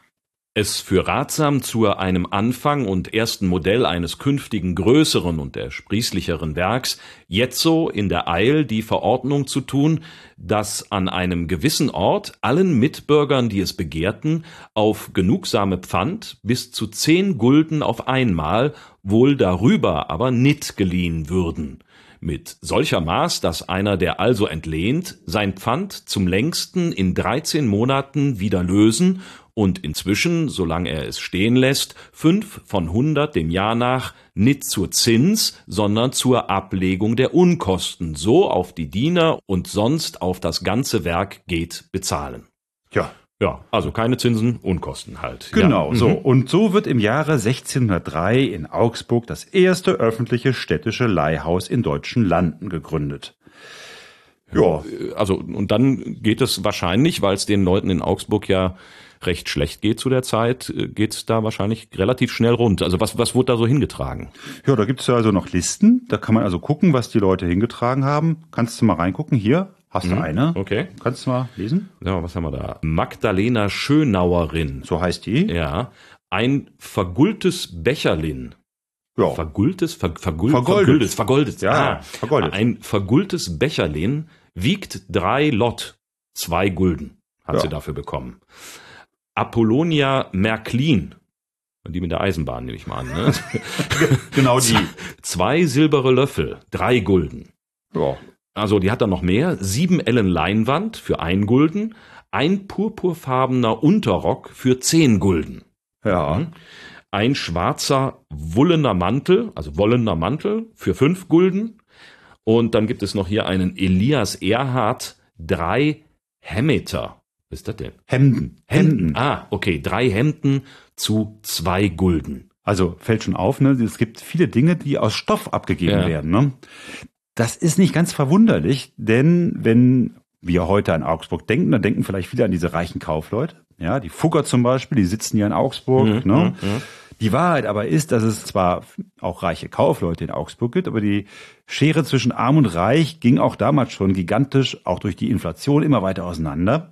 Speaker 2: es für ratsam zu einem Anfang und ersten Modell eines künftigen größeren und ersprießlicheren Werks jetzo in der Eil die Verordnung zu tun, dass an einem gewissen Ort allen Mitbürgern, die es begehrten, auf genugsame Pfand bis zu zehn Gulden auf einmal, wohl darüber aber nit geliehen würden. Mit solcher Maß, dass einer, der also entlehnt, sein Pfand zum längsten in dreizehn Monaten wieder lösen und inzwischen, solange er es stehen lässt, fünf von hundert dem Jahr nach nicht zur Zins, sondern zur Ablegung der Unkosten so auf die Diener und sonst auf das ganze Werk geht bezahlen.
Speaker 1: Ja.
Speaker 2: Ja, also keine Zinsen, Unkosten halt.
Speaker 1: Genau,
Speaker 2: ja.
Speaker 1: so.
Speaker 2: Mhm.
Speaker 1: Und so wird im Jahre 1603 in Augsburg das erste öffentliche städtische Leihhaus in deutschen Landen gegründet.
Speaker 2: Ja. Also, und dann geht es wahrscheinlich, weil es den Leuten in Augsburg ja recht schlecht geht zu der Zeit, äh, geht es da wahrscheinlich relativ schnell rund. Also was, was wurde da so hingetragen?
Speaker 1: Ja, da gibt's ja also noch Listen. Da kann man also gucken, was die Leute hingetragen haben. Kannst du mal reingucken? Hier hast du
Speaker 2: Mhm,
Speaker 1: eine.
Speaker 2: okay.
Speaker 1: Kannst du mal lesen?
Speaker 2: Ja, was haben wir da? Magdalena Schönauerin.
Speaker 1: So heißt die.
Speaker 2: Ja. Ein vergulltes Becherlin.
Speaker 1: Ja.
Speaker 2: Vergulltes, ver, vergul,
Speaker 1: Vergoldet.
Speaker 2: verguldet, vergoldet.
Speaker 1: Ja, vergoldet.
Speaker 2: Ein vergulltes Becherlin wiegt drei Lot. Zwei Gulden hat
Speaker 1: Ja.
Speaker 2: sie dafür bekommen. Apollonia Märklin. Die mit der Eisenbahn nehme ich mal an. Ne? <laughs>
Speaker 1: Genau die. <laughs>
Speaker 2: Zwei silbere Löffel, drei Gulden.
Speaker 1: Ja.
Speaker 2: Also die hat dann noch mehr. Sieben Ellen Leinwand für ein Gulden. Ein purpurfarbener Unterrock für zehn Gulden.
Speaker 1: Ja.
Speaker 2: Mhm. Ein schwarzer wullener Mantel, also wollener Mantel für fünf Gulden. Und dann gibt es noch hier einen Elias Erhard, drei Hemmeter. Was ist das denn?
Speaker 1: Hemden. Hemden.
Speaker 2: Ah, okay, drei Hemden zu zwei Gulden.
Speaker 1: Also fällt schon auf, ne? Es gibt viele Dinge, die aus Stoff abgegeben
Speaker 2: Ja.
Speaker 1: werden. Ne? Das ist nicht ganz verwunderlich, denn wenn wir heute an Augsburg denken, dann denken vielleicht viele an diese reichen Kaufleute. Ja, die Fugger zum Beispiel, die sitzen hier in Augsburg.
Speaker 2: Mhm,
Speaker 1: ne? Die Wahrheit aber ist, dass es zwar auch reiche Kaufleute in Augsburg gibt, aber die Schere zwischen Arm und Reich ging auch damals schon gigantisch, auch durch die Inflation immer weiter auseinander.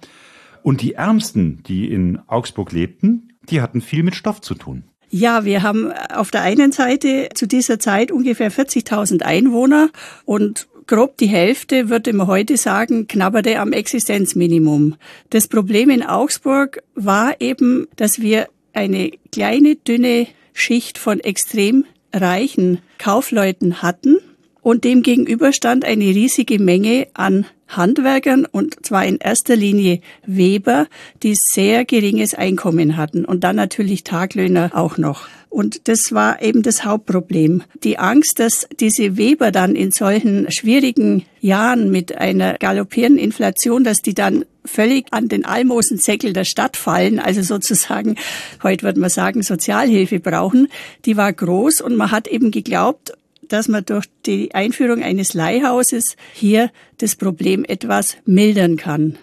Speaker 1: Und die Ärmsten, die in Augsburg lebten, die hatten viel mit Stoff zu tun.
Speaker 4: Ja, wir haben auf der einen Seite zu dieser Zeit ungefähr 40.000 Einwohner und grob die Hälfte, würde man heute sagen, knabberte am Existenzminimum. Das Problem in Augsburg war eben, dass wir eine kleine, dünne Schicht von extrem reichen Kaufleuten hatten und dem gegenüber stand eine riesige Menge an Handwerkern und zwar in erster Linie Weber, die sehr geringes Einkommen hatten und dann natürlich Taglöhner auch noch. Und das war eben das Hauptproblem. Die Angst, dass diese Weber dann in solchen schwierigen Jahren mit einer galoppierenden Inflation, dass die dann völlig an den Almosensäckel der Stadt fallen, also sozusagen, heute würde man sagen, Sozialhilfe brauchen, die war groß und man hat eben geglaubt, dass man durch die Einführung eines Leihhauses hier das Problem etwas mildern kann.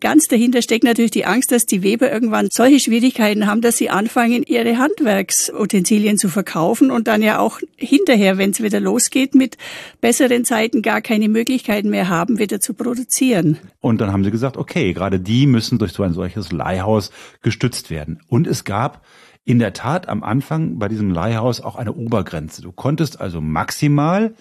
Speaker 4: Ganz dahinter steckt natürlich die Angst, dass die Weber irgendwann solche Schwierigkeiten haben, dass sie anfangen, ihre Handwerksutensilien zu verkaufen und dann ja auch hinterher, wenn es wieder losgeht, mit besseren Zeiten gar keine Möglichkeiten mehr haben, wieder zu produzieren.
Speaker 1: Und dann haben sie gesagt, okay, gerade die müssen durch so ein solches Leihhaus gestützt werden. Und es gab in der Tat am Anfang bei diesem Leihhaus auch eine Obergrenze. Du konntest also maximal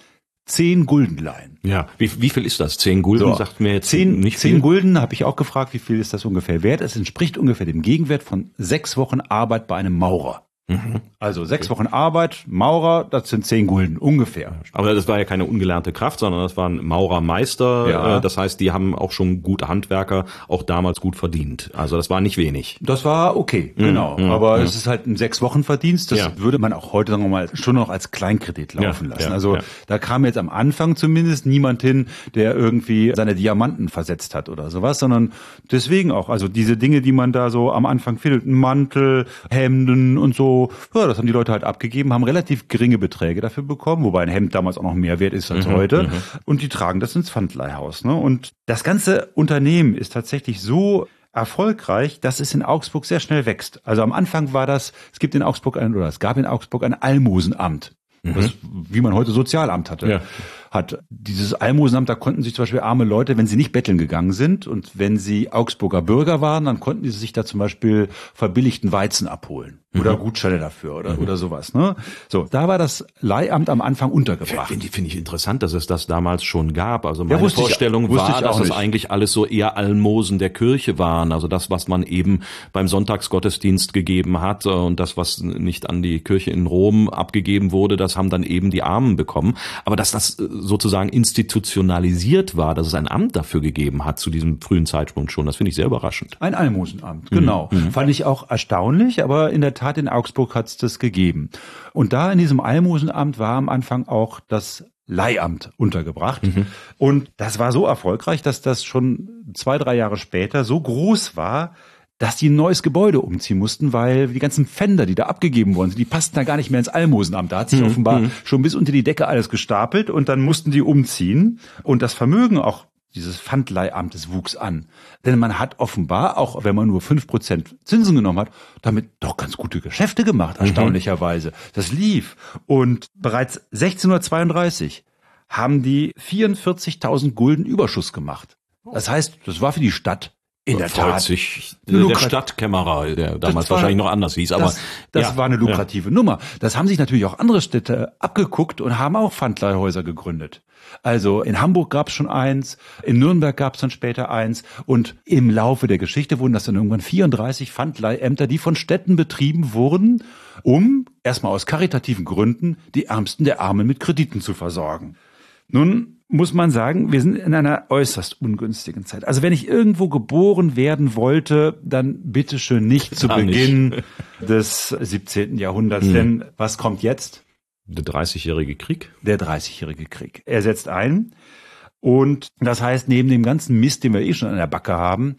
Speaker 1: zehn Gulden leihen.
Speaker 2: Ja, wie, wie viel ist das? Zehn Gulden
Speaker 1: So,
Speaker 2: sagt mir jetzt
Speaker 1: zehn,
Speaker 2: nicht
Speaker 1: zehn
Speaker 2: viel.
Speaker 1: Gulden habe ich auch gefragt, wie viel ist das ungefähr wert? Es entspricht ungefähr dem Gegenwert von sechs Wochen Arbeit bei einem Maurer.
Speaker 2: Mhm.
Speaker 1: Also sechs Wochen Arbeit, Maurer, das sind zehn Gulden ungefähr.
Speaker 2: Aber das war ja keine ungelernte Kraft, sondern das waren Maurermeister.
Speaker 1: Ja.
Speaker 2: Äh, Das heißt, die haben auch schon gute Handwerker, auch damals gut verdient. Also das war nicht wenig.
Speaker 1: Das war okay, genau. Aber es ist halt ein sechs Wochen Verdienst. Das
Speaker 2: Ja.
Speaker 1: würde man auch heute, sagen wir mal, schon noch als Kleinkredit laufen
Speaker 2: Ja,
Speaker 1: lassen. also da kam jetzt am Anfang zumindest niemand hin, der irgendwie seine Diamanten versetzt hat oder sowas, sondern deswegen auch. Also diese Dinge, die man da so am Anfang findet, Mantel, Hemden und so, ja, das haben die Leute halt abgegeben, haben relativ geringe Beträge dafür bekommen, wobei ein Hemd damals auch noch mehr wert ist als
Speaker 2: Mhm,
Speaker 1: heute. Und die tragen das ins Pfandleihhaus. Ne? Und das ganze Unternehmen ist tatsächlich so erfolgreich, dass es in Augsburg sehr schnell wächst. Also am Anfang war das, es gibt in Augsburg ein, oder es gab in Augsburg ein Almosenamt. Mhm. Das, wie man heute Sozialamt hatte. Ja hat. Dieses Almosenamt, da konnten sich zum Beispiel arme Leute, wenn sie nicht betteln gegangen sind und wenn sie Augsburger Bürger waren, dann konnten die sich da zum Beispiel verbilligten Weizen abholen oder mhm. Gutscheine dafür oder, mhm. oder sowas. Ne? So, da war das Leihamt am Anfang untergebracht.
Speaker 2: Finde find ich interessant, dass es das damals schon gab. Also meine ja, Vorstellung ich, war, dass es eigentlich alles so eher Almosen der Kirche waren. Also das, was man eben beim Sonntagsgottesdienst gegeben hat äh, und das, was nicht an die Kirche in Rom abgegeben wurde, das haben dann eben die Armen bekommen. Aber dass das äh, sozusagen institutionalisiert war, dass es ein Amt dafür gegeben hat zu diesem frühen Zeitpunkt schon. Das finde ich sehr überraschend.
Speaker 1: Ein Almosenamt, genau. Mhm. Fand ich auch erstaunlich, aber in der Tat in Augsburg hat es das gegeben. Und da in diesem Almosenamt war am Anfang auch das Leihamt untergebracht. Mhm. Und das war so erfolgreich, dass das schon zwei, drei Jahre später so groß war, dass die ein neues Gebäude umziehen mussten, weil die ganzen Pfänder, die da abgegeben worden sind, die passten da gar nicht mehr ins Almosenamt. Da hat sich mhm. offenbar mhm. schon bis unter die Decke alles gestapelt und dann mussten die umziehen. Und das Vermögen auch dieses Pfandleihamtes wuchs an. Denn man hat offenbar, auch wenn man nur fünf Prozent Zinsen genommen hat, damit doch ganz gute Geschäfte gemacht, mhm. erstaunlicherweise. Mhm. Das lief. Und bereits 1632 haben die 44.000 Gulden Überschuss gemacht. Das heißt, das war für die Stadt in der Tat.
Speaker 2: sich der Stadtkämmerer, der damals war, wahrscheinlich noch anders hieß. Aber
Speaker 1: das, das ja, war eine lukrative ja. Nummer. Das haben sich natürlich auch andere Städte abgeguckt und haben auch Pfandleihhäuser gegründet. Also in Hamburg gab es schon eins, in Nürnberg gab es dann später eins und im Laufe der Geschichte wurden das dann irgendwann 34 Pfandleihämter, die von Städten betrieben wurden, um erstmal aus karitativen Gründen die Ärmsten der Armen mit Krediten zu versorgen. Nun muss man sagen, wir sind in einer äußerst ungünstigen Zeit. Also wenn ich irgendwo geboren werden wollte, dann bitteschön nicht zu Beginn nicht. des 17. Jahrhunderts. Hm. Denn was kommt jetzt?
Speaker 2: Der 30-jährige Krieg?
Speaker 1: Der 30-jährige Krieg. Er setzt ein. Und das heißt, neben dem ganzen Mist, den wir eh schon an der Backe haben,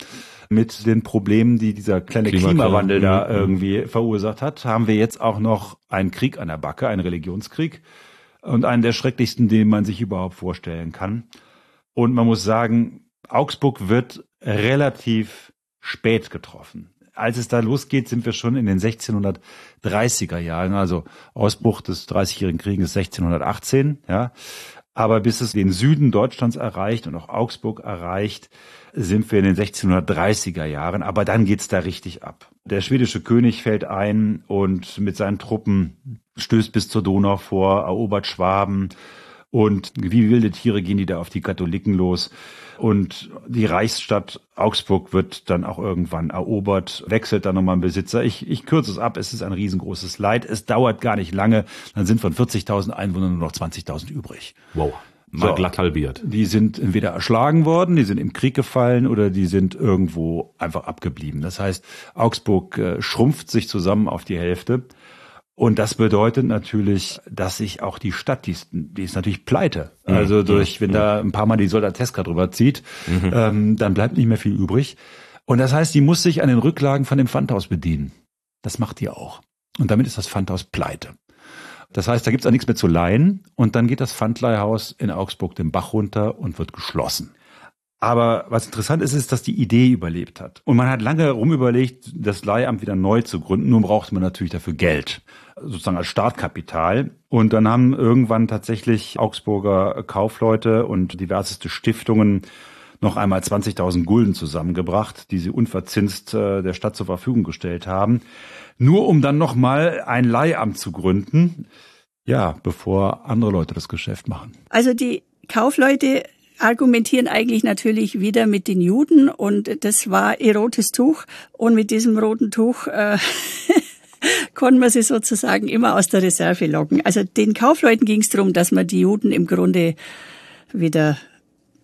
Speaker 1: mit den Problemen, die dieser kleine Klimawandel da mhm. irgendwie verursacht hat, haben wir jetzt auch noch einen Krieg an der Backe, einen Religionskrieg und einen der schrecklichsten, den man sich überhaupt vorstellen kann. Und man muss sagen, Augsburg wird relativ spät getroffen. Als es da losgeht, sind wir schon in den 1630er Jahren, also Ausbruch des Dreißigjährigen Krieges 1618, ja. Aber bis es den Süden Deutschlands erreicht und auch Augsburg erreicht, sind wir in den 1630er Jahren. Aber dann geht's da richtig ab. Der schwedische König fällt ein und mit seinen Truppen stößt bis zur Donau vor, erobert Schwaben und wie wilde Tiere gehen die da auf die Katholiken los. Und die Reichsstadt Augsburg wird dann auch irgendwann erobert, wechselt dann nochmal ein Besitzer. Ich, ich kürze es ab, es ist ein riesengroßes Leid. Es dauert gar nicht lange, dann sind von 40.000 Einwohnern nur noch 20.000 übrig.
Speaker 2: Wow. Mal so, glatt halbiert.
Speaker 1: Die sind entweder erschlagen worden, die sind im Krieg gefallen oder die sind irgendwo einfach abgeblieben. Das heißt, Augsburg äh, schrumpft sich zusammen auf die Hälfte. Und das bedeutet natürlich, dass sich auch die Stadt, die ist, die ist natürlich pleite. Mhm. Also durch, wenn da ein paar Mal die Soldateska drüber zieht, mhm. ähm, dann bleibt nicht mehr viel übrig. Und das heißt, die muss sich an den Rücklagen von dem Pfandhaus bedienen. Das macht die auch. Und damit ist das Pfandhaus pleite. Das heißt, da gibt's auch nichts mehr zu leihen und dann geht das Pfandleihhaus in Augsburg den Bach runter und wird geschlossen. Aber was interessant ist, ist, dass die Idee überlebt hat. Und man hat lange rumüberlegt, das Leihamt wieder neu zu gründen. Nun braucht man natürlich dafür Geld, sozusagen als Startkapital. Und dann haben irgendwann tatsächlich Augsburger Kaufleute und diverseste Stiftungen noch einmal 20.000 Gulden zusammengebracht, die sie unverzinst äh, der Stadt zur Verfügung gestellt haben. Nur um dann noch mal ein Leihamt zu gründen. Ja, bevor andere Leute das Geschäft machen.
Speaker 4: Also die Kaufleute argumentieren eigentlich natürlich wieder mit den Juden und das war ihr rotes Tuch und mit diesem roten Tuch äh, <laughs> konnten wir sie sozusagen immer aus der Reserve locken. Also den Kaufleuten ging es darum, dass man die Juden im Grunde wieder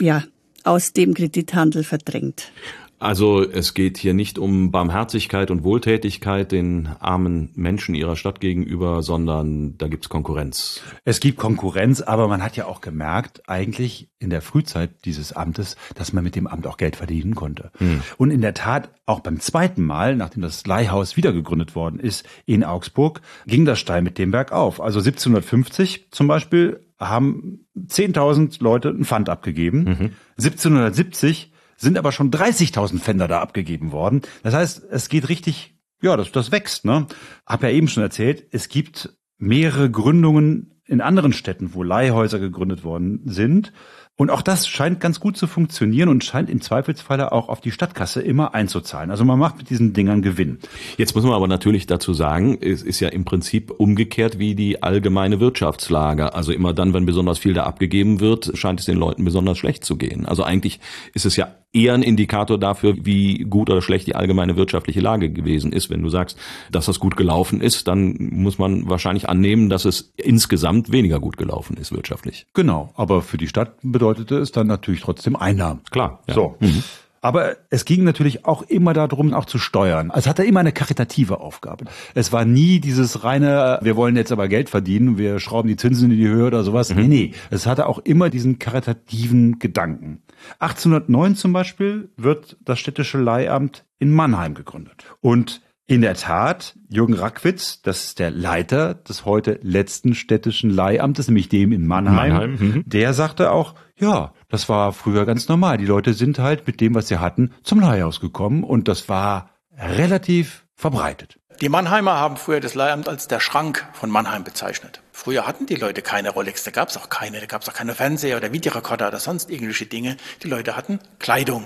Speaker 4: ja aus dem Kredithandel verdrängt.
Speaker 2: Also es geht hier nicht um Barmherzigkeit und Wohltätigkeit den armen Menschen ihrer Stadt gegenüber, sondern da gibt's Konkurrenz.
Speaker 1: Es gibt Konkurrenz, aber man hat ja auch gemerkt, eigentlich in der Frühzeit dieses Amtes, dass man mit dem Amt auch Geld verdienen konnte. Hm. Und in der Tat, auch beim zweiten Mal, nachdem das Leihhaus wieder gegründet worden ist in Augsburg, ging das steil mit dem Berg auf. Also 1750 zum Beispiel haben 10.000 Leute ein Pfand abgegeben. Mhm. 1770 sind aber schon 30.000 Fender da abgegeben worden. Das heißt, es geht richtig, ja, das, das wächst. Ne? Hab ja eben schon erzählt, es gibt mehrere Gründungen in anderen Städten, wo Leihhäuser gegründet worden sind. Und auch das scheint ganz gut zu funktionieren und scheint im Zweifelsfalle auch auf die Stadtkasse immer einzuzahlen. Also man macht mit diesen Dingern Gewinn.
Speaker 2: Jetzt muss man aber natürlich dazu sagen, es ist ja im Prinzip umgekehrt wie die allgemeine Wirtschaftslage. Also immer dann, wenn besonders viel da abgegeben wird, scheint es den Leuten besonders schlecht zu gehen. Also eigentlich ist es ja eher ein Indikator dafür, wie gut oder schlecht die allgemeine wirtschaftliche Lage gewesen ist. Wenn du sagst, dass das gut gelaufen ist, dann muss man wahrscheinlich annehmen, dass es insgesamt weniger gut gelaufen ist wirtschaftlich.
Speaker 1: Genau, aber für die Stadt bedeutete es dann natürlich trotzdem Einnahmen.
Speaker 2: Klar.
Speaker 1: Ja. So. Mhm. Aber es ging natürlich auch immer darum, auch zu steuern. Es hatte immer eine karitative Aufgabe. Es war nie dieses reine, wir wollen jetzt aber Geld verdienen, wir schrauben die Zinsen in die Höhe oder sowas. Mhm. Nee, nee. Es hatte auch immer diesen karitativen Gedanken. 1809 zum Beispiel wird das städtische Leihamt in Mannheim gegründet. Und in der Tat, Jürgen Rackwitz, das ist der Leiter des heute letzten städtischen Leihamtes, nämlich dem in Mannheim, Mannheim mhm. der sagte auch, ja, das war früher ganz normal. Die Leute sind halt mit dem, was sie hatten, zum Leihhaus gekommen und das war relativ verbreitet.
Speaker 3: Die Mannheimer haben früher das Leihamt als der Schrank von Mannheim bezeichnet. Früher hatten die Leute keine Rolex, da gab es auch keine, da gab es auch keine Fernseher oder Videorekorder oder sonst irgendwelche Dinge. Die Leute hatten Kleidung.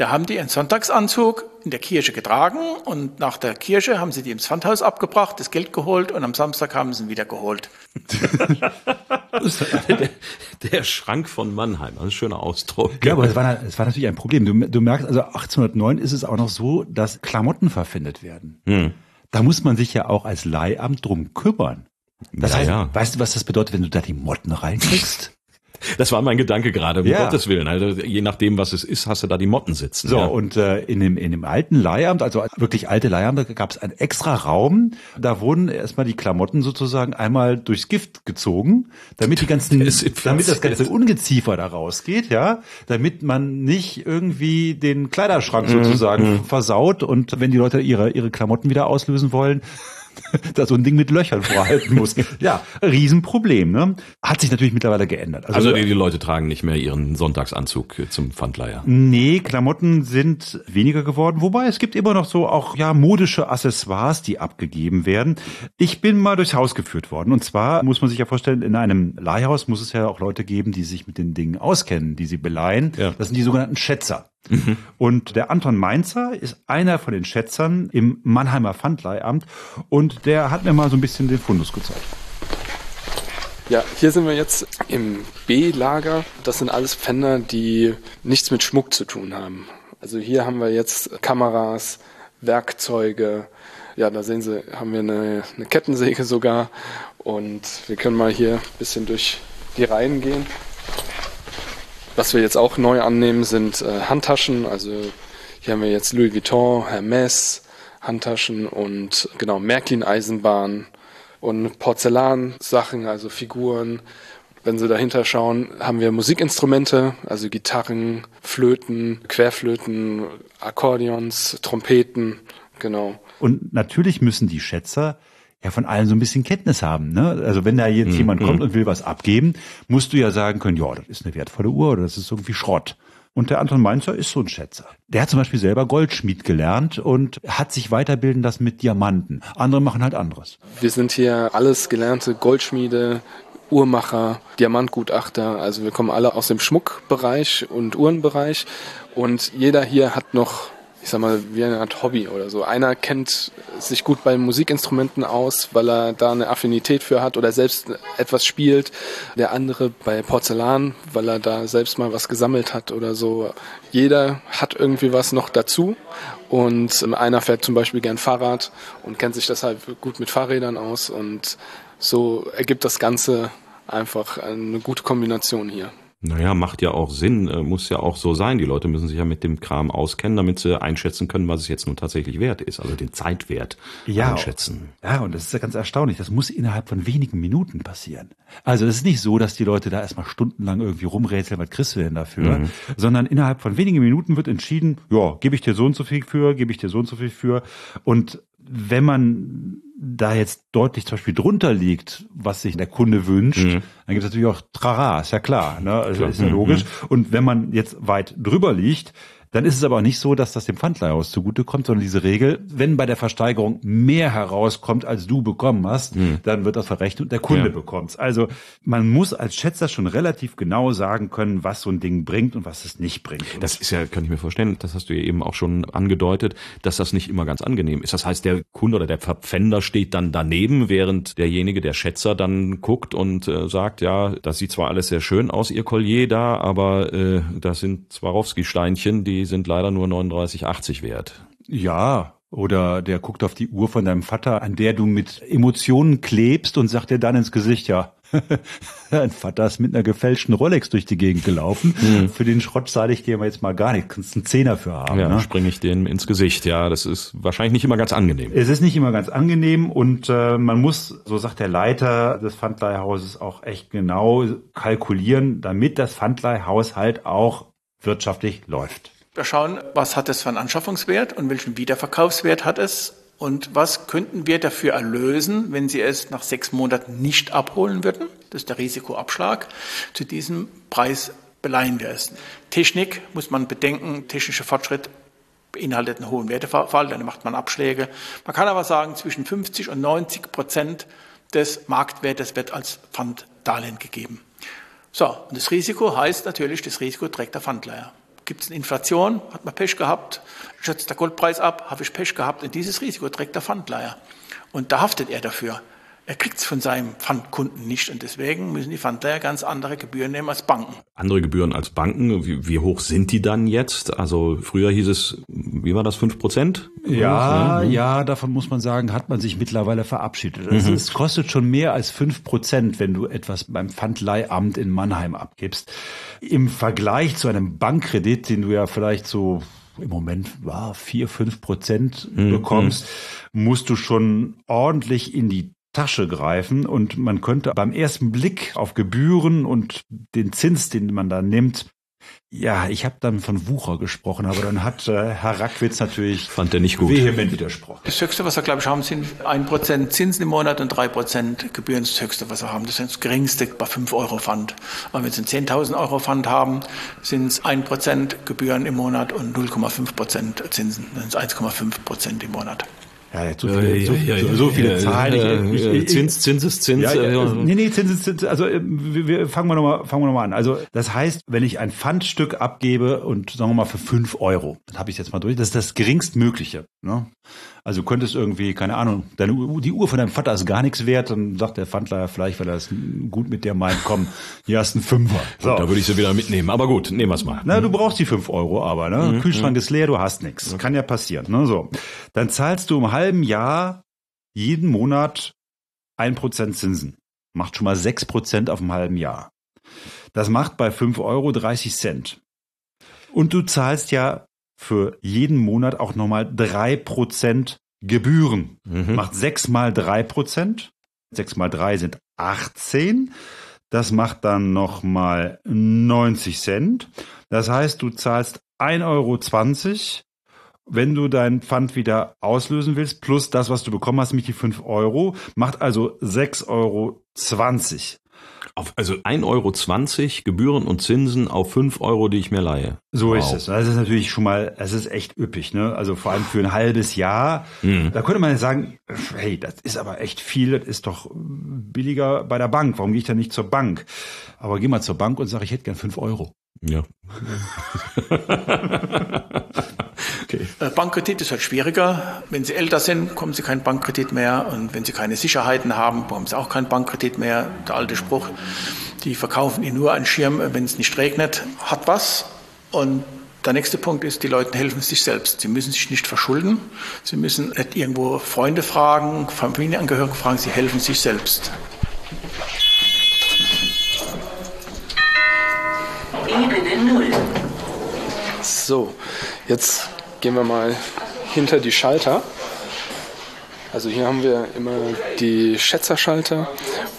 Speaker 3: Da haben die einen Sonntagsanzug in der Kirche getragen und nach der Kirche haben sie die ins Pfandhaus abgebracht, das Geld geholt und am Samstag haben sie ihn wieder geholt. <laughs>
Speaker 2: der, der, Schrank von Mannheim, das ist ein schöner Ausdruck.
Speaker 1: Ja, aber es war, es war natürlich ein Problem. Du, du, merkst, also 1809 ist es auch noch so, dass Klamotten verpfändet werden. Hm. Da muss man sich ja auch als Leihamt drum kümmern. Das ja, heißt, ja. weißt du, was das bedeutet, wenn du da die Motten reinkriegst?
Speaker 2: Das war mein Gedanke gerade, um ja. Gottes Willen. Also je nachdem, was es ist, hast du da die Motten sitzen.
Speaker 1: So, ja. und äh, in, dem, in dem alten Leihamt, also wirklich alte Leihamt, gab es einen extra Raum. Da wurden erstmal die Klamotten sozusagen einmal durchs Gift gezogen, damit die <laughs> ganzen, damit das ganze Ungeziefer da rausgeht, ja, damit man nicht irgendwie den Kleiderschrank sozusagen mhm. versaut und wenn die Leute ihre, ihre Klamotten wieder auslösen wollen, <laughs> da so ein Ding mit Löchern vorhalten muss. <laughs> Ja, Riesenproblem. Ne? Hat sich natürlich mittlerweile geändert.
Speaker 2: Also, also die, die Leute tragen nicht mehr ihren Sonntagsanzug zum Pfandleiher.
Speaker 1: Nee, Klamotten sind weniger geworden. Wobei es gibt immer noch so auch ja modische Accessoires, die abgegeben werden. Ich bin mal durchs Haus geführt worden. Und zwar muss man sich ja vorstellen, in einem Leihhaus muss es ja auch Leute geben, die sich mit den Dingen auskennen, die sie beleihen. Ja. Das sind die sogenannten Schätzer. Mhm. Und der Anton Mainzer ist einer von den Schätzern im Mannheimer Pfandleihamt und der hat mir mal so ein bisschen den Fundus gezeigt.
Speaker 5: Ja, hier sind wir jetzt im B-Lager. Das sind alles Pfänder, die nichts mit Schmuck zu tun haben. Also hier haben wir jetzt Kameras, Werkzeuge. Ja, da sehen Sie, haben wir eine, eine Kettensäge sogar. Und wir können mal hier ein bisschen durch die Reihen gehen. Was wir jetzt auch neu annehmen, sind äh, Handtaschen. Also hier haben wir jetzt Louis Vuitton, Hermes, Handtaschen und genau Märklin Eisenbahn und Porzellansachen, also Figuren. Wenn Sie dahinter schauen, haben wir Musikinstrumente, also Gitarren, Flöten, Querflöten, Akkordeons, Trompeten, genau.
Speaker 1: Und natürlich müssen die Schätzer ja von allen so ein bisschen Kenntnis haben. Ne? Also wenn da jetzt mhm. jemand kommt und will was abgeben, musst du ja sagen können, ja, das ist eine wertvolle Uhr oder das ist irgendwie Schrott. Und der Anton Mainzer ist so ein Schätzer. Der hat zum Beispiel selber Goldschmied gelernt und hat sich weiterbilden lassen mit Diamanten. Andere machen halt anderes.
Speaker 5: Wir sind hier alles gelernte Goldschmiede, Uhrmacher, Diamantgutachter. Also wir kommen alle aus dem Schmuckbereich und Uhrenbereich. Und jeder hier hat noch ich sag mal, wie eine Art Hobby oder so. Einer kennt sich gut bei Musikinstrumenten aus, weil er da eine Affinität für hat oder selbst etwas spielt. Der andere bei Porzellan, weil er da selbst mal was gesammelt hat oder so. Jeder hat irgendwie was noch dazu. Und einer fährt zum Beispiel gern Fahrrad und kennt sich deshalb gut mit Fahrrädern aus. Und so ergibt das Ganze einfach eine gute Kombination hier.
Speaker 2: Naja, macht ja auch Sinn, äh, muss ja auch so sein. Die Leute müssen sich ja mit dem Kram auskennen, damit sie einschätzen können, was es jetzt nun tatsächlich wert ist, also den Zeitwert ja, einschätzen.
Speaker 1: Ja, und das ist ja ganz erstaunlich. Das muss innerhalb von wenigen Minuten passieren. Also es ist nicht so, dass die Leute da erstmal stundenlang irgendwie rumrätseln, was kriegst du denn dafür, mhm. sondern innerhalb von wenigen Minuten wird entschieden, ja, gebe ich dir so und so viel für, gebe ich dir so und so viel für. Und wenn man da jetzt deutlich zum Beispiel drunter liegt, was sich der Kunde wünscht, mhm. dann gibt es natürlich auch Trara, ist ja klar, ne? Also klar. ist ja logisch. Mhm. Und wenn man jetzt weit drüber liegt, Dann ist es aber auch nicht so, dass das dem Pfandleihhaus zugutekommt, sondern diese Regel, wenn bei der Versteigerung mehr herauskommt, als du bekommen hast, hm. dann wird das verrechnet und der Kunde ja. bekommt's. Also man muss als Schätzer schon relativ genau sagen können, was so ein Ding bringt und was es nicht bringt.
Speaker 2: Das ist ja, kann ich mir vorstellen, das hast du ja eben auch schon angedeutet, dass das nicht immer ganz angenehm ist. Das heißt, der Kunde oder der Verpfänder steht dann daneben, während derjenige, der Schätzer dann guckt und äh, sagt, ja, das sieht zwar alles sehr schön aus, ihr Collier da, aber äh, das sind Swarovski-Steinchen, die sind leider nur 39,80 wert.
Speaker 1: Ja, oder der guckt auf die Uhr von deinem Vater, an der du mit Emotionen klebst und sagt dir dann ins Gesicht, ja, <laughs> dein Vater ist mit einer gefälschten Rolex durch die Gegend gelaufen. Mhm. Für den Schrott zahle ich dir jetzt mal gar nicht. Kannst einen Zehner für haben.
Speaker 2: Ja, ne? springe ich den ins Gesicht. Ja, das ist wahrscheinlich nicht immer ganz angenehm.
Speaker 1: Es ist nicht immer ganz angenehm und äh, man muss, so sagt der Leiter des Pfandleihhauses, auch echt genau kalkulieren, damit das Pfandleihhaus halt auch wirtschaftlich läuft.
Speaker 3: Wir schauen, was hat es für einen Anschaffungswert und welchen Wiederverkaufswert hat es und was könnten wir dafür erlösen, wenn Sie es nach sechs Monaten nicht abholen würden? Das ist der Risikoabschlag. Zu diesem Preis beleihen wir es. Technik muss man bedenken, technischer Fortschritt beinhaltet einen hohen Wertefall, dann macht man Abschläge. Man kann aber sagen, zwischen 50 und 90 Prozent des Marktwertes wird als Pfanddarlehen gegeben. So, und das Risiko heißt natürlich, das Risiko trägt der Pfandleiher. Gibt es eine Inflation, hat man Pech gehabt, schätzt der Goldpreis ab, habe ich Pech gehabt. Und dieses Risiko trägt der Pfandleiher. Und da haftet er dafür. Er kriegt es von seinem Pfandkunden nicht und deswegen müssen die Pfandleiher ganz andere Gebühren nehmen als Banken.
Speaker 2: Andere Gebühren als Banken, wie, wie hoch sind die dann jetzt? Also früher hieß es, wie war das, fünf Prozent?
Speaker 1: Ja, ja, davon muss man sagen, hat man sich mittlerweile verabschiedet. Also mhm. Es kostet schon mehr als fünf Prozent, wenn du etwas beim Pfandleihamt in Mannheim abgibst. Im Vergleich zu einem Bankkredit, den du ja vielleicht so im Moment war vier, fünf Prozent mhm. bekommst, mhm. musst du schon ordentlich in die Tasche greifen und man könnte beim ersten Blick auf Gebühren und den Zins, den man da nimmt, ja, ich habe dann von Wucher gesprochen, aber dann hat äh, Herr Rackwitz natürlich
Speaker 2: Fand er nicht gut.
Speaker 1: vehement widersprochen.
Speaker 3: Das Höchste, was wir, glaube ich, haben, sind ein Prozent Zinsen im Monat und drei Prozent Gebühren. Das Höchste, was wir haben. Das ist das Geringste bei fünf Euro Pfand. Aber wenn Sie einen 10.000 Euro Pfand haben, sind es ein Prozent Gebühren im Monat und 0,5 Prozent Zinsen. Das sind 1,5 Prozent im Monat.
Speaker 1: Ja, so viele, so, ja, ja, so viele Zahlen.
Speaker 2: Ich, ich, Zins, Zins ist Zins. Ja, ja,
Speaker 1: nee, nee, Zins ist Zins. Also äh, wir, wir fangen wir nochmal fangen wir noch mal an. Also das heißt, wenn ich ein Pfandstück abgebe und sagen wir mal für fünf Euro, dann habe ich jetzt mal durch, das ist das geringstmögliche. Ne? Also du könntest irgendwie, keine Ahnung, deine, die Uhr von deinem Vater ist gar nichts wert, dann sagt der Pfandleiher vielleicht, weil er es gut mit dir meint, komm, hier hast du einen Fünfer.
Speaker 2: So. da würde ich sie wieder mitnehmen, aber gut, nehmen wir es mal.
Speaker 1: Na, du brauchst die fünf Euro aber, ne? Mhm. Kühlschrank mhm. ist leer, du hast nichts. Kann ja passieren, ne? So. Dann zahlst du im halben Jahr jeden Monat ein Prozent Zinsen. Macht schon mal sechs Prozent auf dem halben Jahr. Das macht bei fünf Euro 30 Cent. Und du zahlst ja für jeden Monat auch nochmal drei Prozent Gebühren. Mhm. Macht sechs mal drei Prozent. Sechs mal drei sind 18. Das macht dann nochmal 90 Cent. Das heißt, du zahlst 1,20 Euro, wenn du dein Pfand wieder auslösen willst, plus das, was du bekommen hast, nämlich die 5 Euro, macht also 6,20 Euro.
Speaker 2: Auf, also 1,20 Euro Gebühren und Zinsen auf 5 Euro, die ich mir leihe.
Speaker 1: So wow. ist es. Das ist natürlich schon mal, es ist echt üppig, ne? Also vor allem für ein halbes Jahr. Mhm. Da könnte man ja sagen, hey, das ist aber echt viel, das ist doch billiger bei der Bank. Warum gehe ich da nicht zur Bank? Aber geh mal zur Bank und sag, ich hätte gern 5 Euro.
Speaker 2: Ja. <laughs>
Speaker 3: Okay. Äh, Bankkredit ist halt schwieriger. Wenn Sie älter sind, bekommen Sie keinen Bankkredit mehr. Und wenn Sie keine Sicherheiten haben, bekommen Sie auch keinen Bankkredit mehr. Der alte Spruch, die verkaufen Ihnen nur einen Schirm, wenn es nicht regnet, hat was. Und der nächste Punkt ist, die Leute helfen sich selbst. Sie müssen sich nicht verschulden. Sie müssen nicht irgendwo Freunde fragen, Familienangehörige fragen. Sie helfen sich selbst.
Speaker 5: So, jetzt gehen wir mal hinter die Schalter. Also hier haben wir immer die Schätzerschalter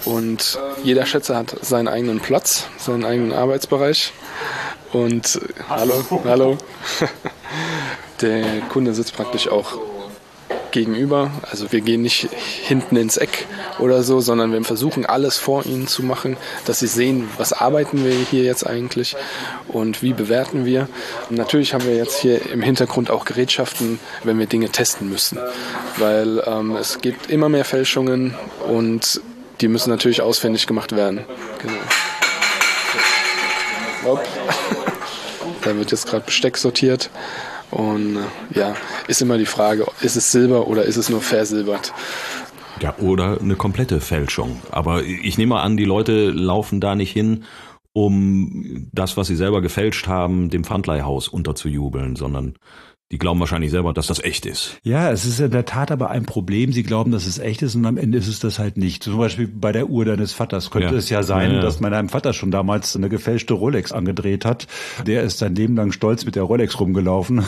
Speaker 5: und jeder Schätzer hat seinen eigenen Platz, seinen eigenen Arbeitsbereich. Und hallo, hallo. <laughs> Der Kunde sitzt praktisch auch gegenüber. Also wir gehen nicht hinten ins Eck oder so, sondern wir versuchen alles vor ihnen zu machen, dass sie sehen, was arbeiten wir hier jetzt eigentlich und wie bewerten wir. Und natürlich haben wir jetzt hier im Hintergrund auch Gerätschaften, wenn wir Dinge testen müssen, weil ähm, es gibt immer mehr Fälschungen und die müssen natürlich ausfindig gemacht werden. Genau. <laughs> Da wird jetzt gerade Besteck sortiert. Und äh, ja, ist immer die Frage, ist es Silber oder ist es nur versilbert?
Speaker 2: Ja, oder eine komplette Fälschung. Aber ich nehme an, die Leute laufen da nicht hin, um das, was sie selber gefälscht haben, dem Pfandleihhaus unterzujubeln, sondern die glauben wahrscheinlich selber, dass das echt ist.
Speaker 1: Ja, es ist in der Tat aber ein Problem. Sie glauben, dass es echt ist und am Ende ist es das halt nicht. Zum Beispiel bei der Uhr deines Vaters könnte ja. es ja sein, ja, ja. dass meinem Vater schon damals eine gefälschte Rolex angedreht hat. Der ist sein Leben lang stolz mit der Rolex rumgelaufen.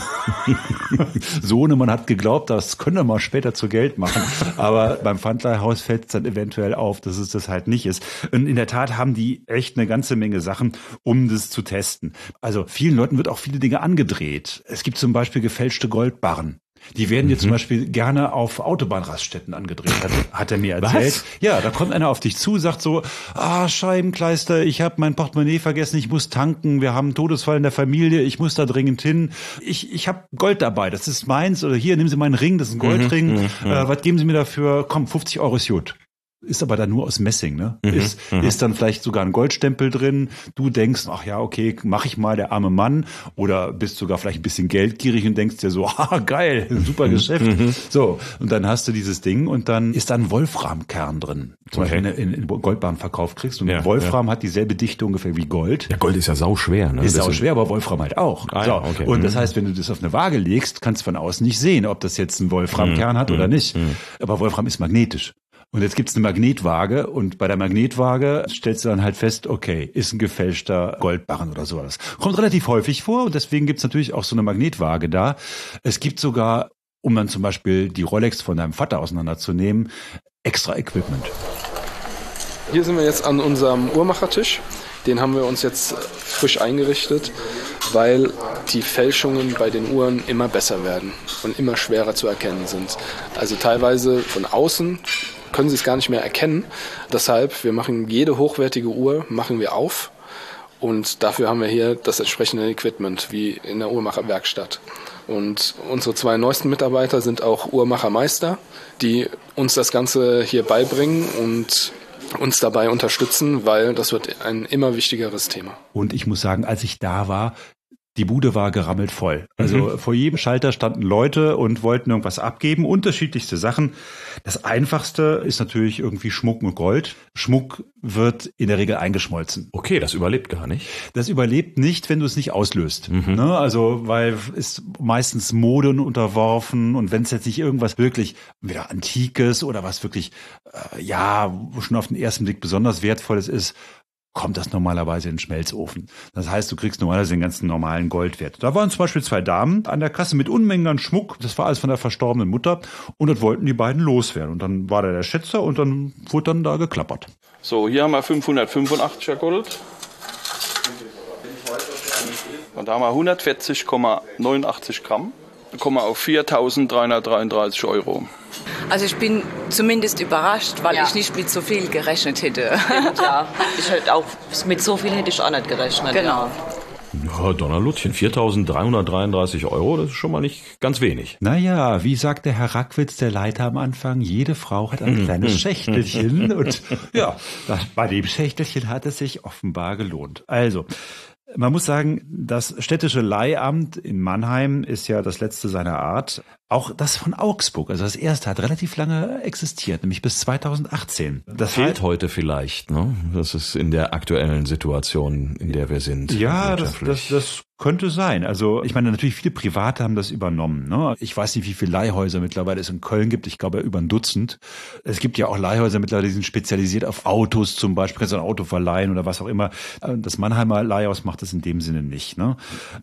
Speaker 1: <laughs> Sohnemann hat geglaubt, das könne er mal später zu Geld machen. Aber beim Pfandleihhaus fällt es dann eventuell auf, dass es das halt nicht ist. Und in der Tat haben die echt eine ganze Menge Sachen, um das zu testen. Also vielen Leuten wird auch viele Dinge angedreht. Es gibt zum Beispiel gefälschte Goldbarren. Die werden dir mhm. zum Beispiel gerne auf Autobahnraststätten angedreht, hat, hat er mir erzählt. Was? Ja, da kommt einer auf dich zu, sagt so, ah, Scheibenkleister, ich habe mein Portemonnaie vergessen, ich muss tanken, wir haben einen Todesfall in der Familie, ich muss da dringend hin. Ich, ich habe Gold dabei, das ist meins, oder hier, nehmen Sie meinen Ring, das ist ein Goldring, mhm, mhm, äh, was geben Sie mir dafür? Komm, 50 Euro ist gut ist aber dann nur aus Messing, ne? Mhm, ist, mhm. ist dann vielleicht sogar ein Goldstempel drin. Du denkst, ach ja, okay, mach ich mal, der arme Mann. Oder bist sogar vielleicht ein bisschen geldgierig und denkst dir so, <laughs> ah, geil, super mhm, Geschäft. Mhm. So, und dann hast du dieses Ding und dann ist da ein Wolframkern drin. Zum okay. Beispiel, wenn du in, in Goldbahn verkauft kriegst. Und ja, Wolfram ja. hat dieselbe Dichte ungefähr wie Gold.
Speaker 2: Ja, Gold ist ja sau schwer, ne?
Speaker 1: Ist sau schwer, aber Wolfram halt auch. Ah, so, okay. Und das mhm. heißt, wenn du das auf eine Waage legst, kannst du von außen nicht sehen, ob das jetzt ein Wolframkern hat oder nicht. Aber Wolfram ist magnetisch. Und jetzt gibt's eine Magnetwaage und bei der Magnetwaage stellst du dann halt fest, okay, ist ein gefälschter Goldbarren oder sowas. Kommt relativ häufig vor und deswegen gibt's natürlich auch so eine Magnetwaage da. Es gibt sogar, um dann zum Beispiel die Rolex von deinem Vater auseinanderzunehmen, extra Equipment.
Speaker 5: Hier sind wir jetzt an unserem Uhrmachertisch. Den haben wir uns jetzt frisch eingerichtet, weil die Fälschungen bei den Uhren immer besser werden und immer schwerer zu erkennen sind. Also teilweise von außen können sie es gar nicht mehr erkennen. Deshalb, wir machen jede hochwertige Uhr, machen wir auf. Und dafür haben wir hier das entsprechende Equipment, wie in der Uhrmacherwerkstatt. Und unsere zwei neuesten Mitarbeiter sind auch Uhrmachermeister, die uns das Ganze hier beibringen und uns dabei unterstützen, weil das wird ein immer wichtigeres Thema.
Speaker 1: Und ich muss sagen, als ich da war, die Bude war gerammelt voll. Also mhm. vor jedem Schalter standen Leute und wollten irgendwas abgeben, unterschiedlichste Sachen. Das einfachste ist natürlich irgendwie Schmuck und Gold. Schmuck wird in der Regel eingeschmolzen.
Speaker 2: Okay, das überlebt gar nicht.
Speaker 1: Das überlebt nicht, wenn du es nicht auslöst. Mhm. Ne? Also, weil ist meistens Moden unterworfen und wenn es jetzt nicht irgendwas wirklich wieder Antikes oder was wirklich, äh, ja, schon auf den ersten Blick besonders wertvolles ist, kommt das normalerweise in den Schmelzofen. Das heißt, du kriegst normalerweise den ganzen normalen Goldwert. Da waren zum Beispiel zwei Damen an der Kasse mit Unmengen an Schmuck. Das war alles von der verstorbenen Mutter. Und das wollten die beiden loswerden. Und dann war da der Schätzer und dann wurde dann da geklappert.
Speaker 6: So, hier haben wir 585er Gold. Und da haben wir 140,89 Gramm. Wir auf 4.333 Euro.
Speaker 7: Also ich bin zumindest überrascht, weil ja. ich nicht mit so viel gerechnet hätte.
Speaker 8: Ja, <laughs> ich hätte auch mit so viel hätte ich auch nicht gerechnet.
Speaker 7: Genau.
Speaker 2: Ja, Donnerluttchen, 4.333 Euro, das ist schon mal nicht ganz wenig.
Speaker 1: Naja, wie sagte Herr Rackwitz, der Leiter am Anfang, jede Frau hat ein kleines Schächtelchen. <laughs> Und ja, bei dem Schächtelchen hat es sich offenbar gelohnt. Also, man muss sagen, das städtische Leihamt in Mannheim ist ja das letzte seiner Art. Auch das von Augsburg, also das erste, hat relativ lange existiert, nämlich bis 2018.
Speaker 2: Das fehlt heute vielleicht, ne? Das ist in der aktuellen Situation, in der wir sind.
Speaker 1: Ja, das, das, das könnte sein. Also ich meine, natürlich viele Private haben das übernommen. Ne? Ich weiß nicht, wie viele Leihhäuser mittlerweile es in Köln gibt. Ich glaube über ein Dutzend. Es gibt ja auch Leihhäuser mittlerweile, die sind spezialisiert auf Autos zum Beispiel. Kannst du ein Auto verleihen oder was auch immer. Das Mannheimer Leihhaus macht das in dem Sinne nicht. Ne?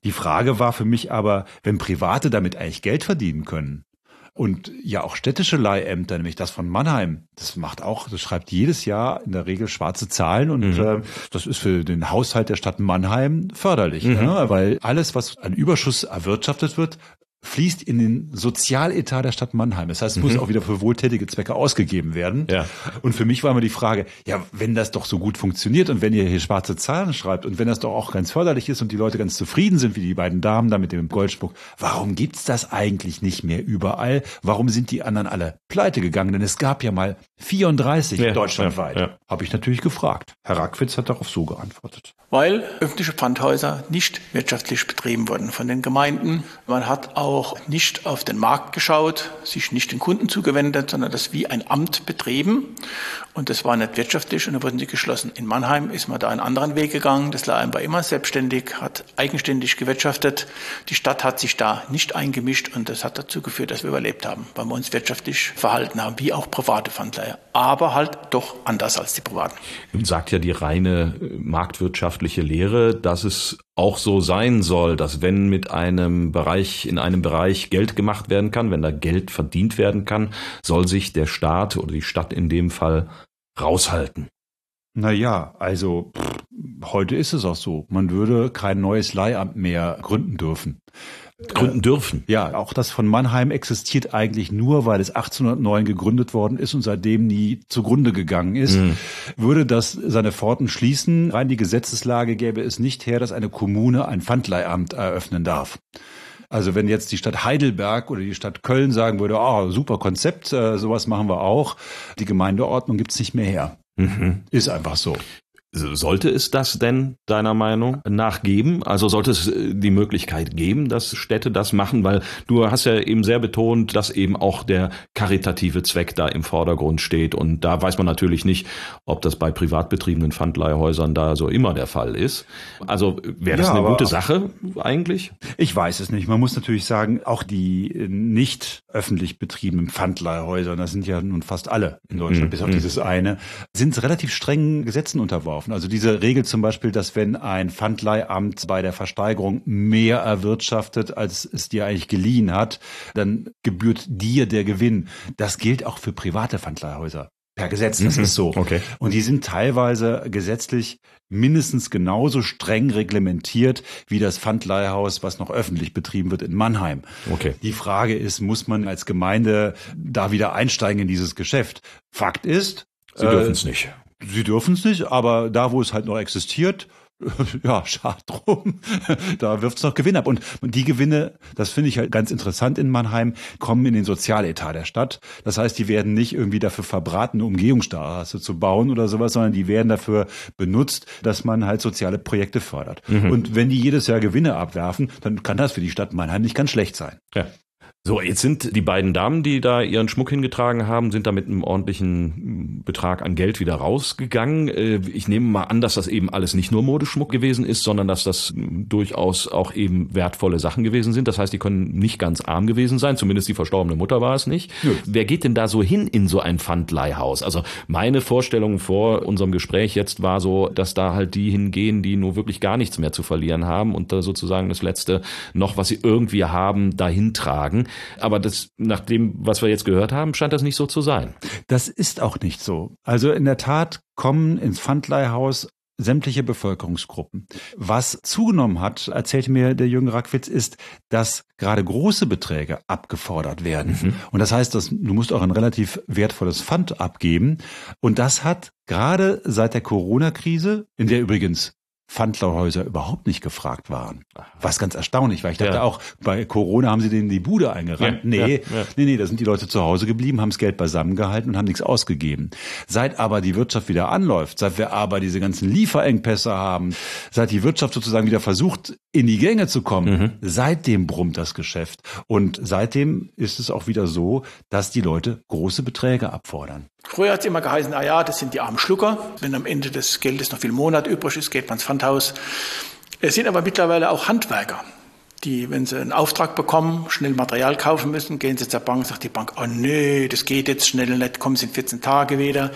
Speaker 1: Die Frage war für mich aber, wenn Private damit eigentlich Geld verdienen können, können. Und ja, auch städtische Leihämter, nämlich das von Mannheim, das macht auch, das schreibt jedes Jahr in der Regel schwarze Zahlen und mhm. äh, das ist für den Haushalt der Stadt Mannheim förderlich, mhm. ne? weil alles, was an Überschuss erwirtschaftet wird, fließt in den Sozialetat der Stadt Mannheim. Das heißt, es muss
Speaker 2: Mhm.
Speaker 1: auch wieder für wohltätige Zwecke ausgegeben werden.
Speaker 2: Ja.
Speaker 1: Und für mich war immer die Frage, ja, wenn das doch so gut funktioniert und wenn ihr hier schwarze Zahlen schreibt und wenn das doch auch ganz förderlich ist und die Leute ganz zufrieden sind, wie die beiden Damen da mit dem Goldschmuck, warum gibt's das eigentlich nicht mehr überall? Warum sind die anderen alle pleite gegangen? Denn es gab ja mal 34
Speaker 2: Ja,
Speaker 1: deutschlandweit.
Speaker 2: ja, ja.
Speaker 1: Habe ich natürlich gefragt. Herr Rackwitz hat darauf so geantwortet.
Speaker 3: weil öffentliche Pfandhäuser nicht wirtschaftlich betrieben wurden von den Gemeinden. Man hat auch nicht auf den Markt geschaut, sich nicht den Kunden zugewendet, sondern das wie ein Amt betrieben. Und das war nicht wirtschaftlich und dann wurden sie geschlossen. In Mannheim ist man da einen anderen Weg gegangen. Das Laheim war immer selbstständig, hat eigenständig gewirtschaftet. Die Stadt hat sich da nicht eingemischt und das hat dazu geführt, dass wir überlebt haben, weil wir uns wirtschaftlich verhalten haben, wie auch private Pfandleiher. Aber halt doch anders als die privaten.
Speaker 2: Nun sagt ja die reine äh, marktwirtschaftliche Lehre, dass es auch so sein soll, dass wenn mit einem Bereich, in einem Bereich Geld gemacht werden kann, wenn da Geld verdient werden kann, soll sich der Staat oder die Stadt in dem Fall raushalten.
Speaker 1: Naja, also pff, heute ist es auch so. Man würde kein neues Leihamt mehr gründen dürfen.
Speaker 2: Gründen dürfen.
Speaker 1: Ja, auch das von Mannheim existiert eigentlich nur, weil es 1809 gegründet worden ist und seitdem nie zugrunde gegangen ist. Würde das seine Pforten schließen, rein die Gesetzeslage gäbe es nicht her, dass eine Kommune ein Pfandleihamt eröffnen darf. Also wenn jetzt die Stadt Heidelberg oder die Stadt Köln sagen würde, ah, super Konzept, äh, sowas machen wir auch, die Gemeindeordnung gibt's nicht mehr her. Ist einfach so.
Speaker 2: Sollte es das denn deiner Meinung nach geben? Also sollte es äh, die Möglichkeit geben, dass Städte das machen? Weil du hast ja eben sehr betont, dass eben auch der karitative Zweck da im Vordergrund steht. Und da weiß man natürlich nicht, ob das bei privat betriebenen Pfandleihhäusern da so immer der Fall ist. Also wäre das
Speaker 1: Ja,
Speaker 2: eine gute Sache eigentlich?
Speaker 1: Ich weiß es nicht. Man muss natürlich sagen, auch die äh, nicht öffentlich betriebenen Pfandleihhäuser, das sind ja nun fast alle in Deutschland,
Speaker 2: Mhm.
Speaker 1: bis auf dieses eine, sind relativ strengen Gesetzen unterworfen. Also diese Regel zum Beispiel, dass wenn ein Pfandleihamt bei der Versteigerung mehr erwirtschaftet, als es dir eigentlich geliehen hat, dann gebührt dir der Gewinn. Das gilt auch für private Pfandleihhäuser. Per Gesetz, das
Speaker 2: Mhm.
Speaker 1: ist so.
Speaker 2: Okay.
Speaker 1: Und die sind teilweise gesetzlich mindestens genauso streng reglementiert wie das Pfandleihhaus, was noch öffentlich betrieben wird in Mannheim.
Speaker 2: Okay.
Speaker 1: Die Frage ist, muss man als Gemeinde da wieder einsteigen in dieses Geschäft? Fakt ist,
Speaker 2: Sie dürfen es nicht.
Speaker 1: Sie dürfen es nicht, aber da, wo es halt noch existiert, <laughs> ja, schade drum. Da wirft's noch Gewinn ab. Und die Gewinne, das finde ich halt ganz interessant in Mannheim, kommen in den Sozialetat der Stadt. Das heißt, die werden nicht irgendwie dafür verbraten, eine Umgehungsstraße zu bauen oder sowas, sondern die werden dafür benutzt, dass man halt soziale Projekte fördert. Und wenn die jedes Jahr Gewinne abwerfen, dann kann das für die Stadt Mannheim nicht ganz schlecht sein.
Speaker 2: Ja. So, jetzt sind die beiden Damen, die da ihren Schmuck hingetragen haben, sind da mit einem ordentlichen Betrag an Geld wieder rausgegangen. Äh, Ich nehme mal an, dass das eben alles nicht nur Modeschmuck gewesen ist, sondern dass das durchaus auch eben wertvolle Sachen gewesen sind. Das heißt, die können nicht ganz arm gewesen sein. Zumindest die verstorbene Mutter war es nicht. Wer geht denn da so hin in so ein Pfandleihhaus? Also meine Vorstellung vor unserem Gespräch jetzt war so, dass da halt die hingehen, die nur wirklich gar nichts mehr zu verlieren haben und da sozusagen das Letzte noch, was sie irgendwie haben, dahin tragen. Aber das, nach dem, was wir jetzt gehört haben, scheint das nicht so zu sein.
Speaker 1: Das ist auch nicht so. Also in der Tat kommen ins Pfandleihhaus sämtliche Bevölkerungsgruppen. Was zugenommen hat, erzählte mir der Jürgen Rackwitz, ist, dass gerade große Beträge abgefordert werden. Und das heißt, dass du musst auch ein relativ wertvolles Pfand abgeben. Und das hat gerade seit der Corona-Krise, in der übrigens Pfandleihhäuser überhaupt nicht gefragt waren. Was ganz erstaunlich war. Ich dachte
Speaker 2: Ja.
Speaker 1: auch, bei Corona haben sie denen die Bude eingerannt.
Speaker 2: Ja,
Speaker 1: nee,
Speaker 2: ja,
Speaker 1: nee, nee, da sind die Leute zu Hause geblieben, haben das Geld beisammengehalten und haben nichts ausgegeben. Seit aber die Wirtschaft wieder anläuft, seit wir aber diese ganzen Lieferengpässe haben, seit die Wirtschaft sozusagen wieder versucht, in die Gänge zu kommen, seitdem brummt das Geschäft. Und seitdem ist es auch wieder so, dass die Leute große Beträge abfordern.
Speaker 3: Früher hat es immer geheißen, ah ja, das sind die armen Schlucker. Wenn am Ende des Geldes noch viel Monat übrig ist, geht man ins Pfandhaus. Es sind aber mittlerweile auch Handwerker, die, wenn sie einen Auftrag bekommen, schnell Material kaufen müssen, gehen sie zur Bank, sagt die Bank, oh nee, das geht jetzt schnell nicht, kommen sie in 14 Tage wieder.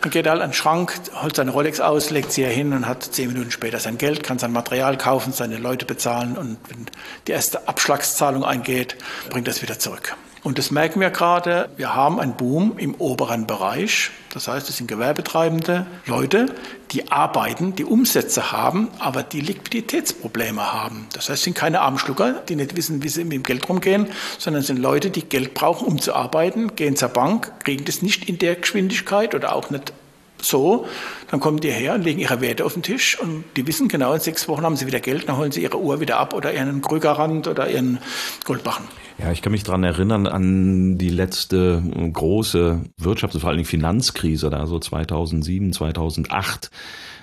Speaker 3: Dann geht er halt an den Schrank, holt seine Rolex aus, legt sie hier hin und hat zehn Minuten später sein Geld, kann sein Material kaufen, seine Leute bezahlen und wenn die erste Abschlagszahlung eingeht, bringt das wieder zurück. Und das merken wir gerade. Wir haben einen Boom im oberen Bereich. Das heißt, es sind gewerbetreibende Leute, die arbeiten, die Umsätze haben, aber die Liquiditätsprobleme haben. Das heißt, es sind keine Armschlucker, die nicht wissen, wie sie mit dem Geld rumgehen, sondern es sind Leute, die Geld brauchen, um zu arbeiten, gehen zur Bank, kriegen das nicht in der Geschwindigkeit oder auch nicht so, dann kommen die her und legen ihre Werte auf den Tisch und die wissen genau, in sechs Wochen haben sie wieder Geld, dann holen sie ihre Uhr wieder ab oder ihren Krügerrand oder ihren Goldbachen.
Speaker 2: Ja, ich kann mich dran erinnern an die letzte große Wirtschafts-, vor allen Dingen Finanzkrise, da so 2007, 2008.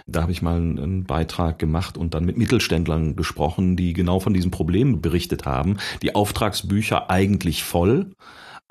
Speaker 2: Da habe ich mal einen Beitrag gemacht und dann mit Mittelständlern gesprochen, die genau von diesem Problem berichtet haben. Die Auftragsbücher eigentlich voll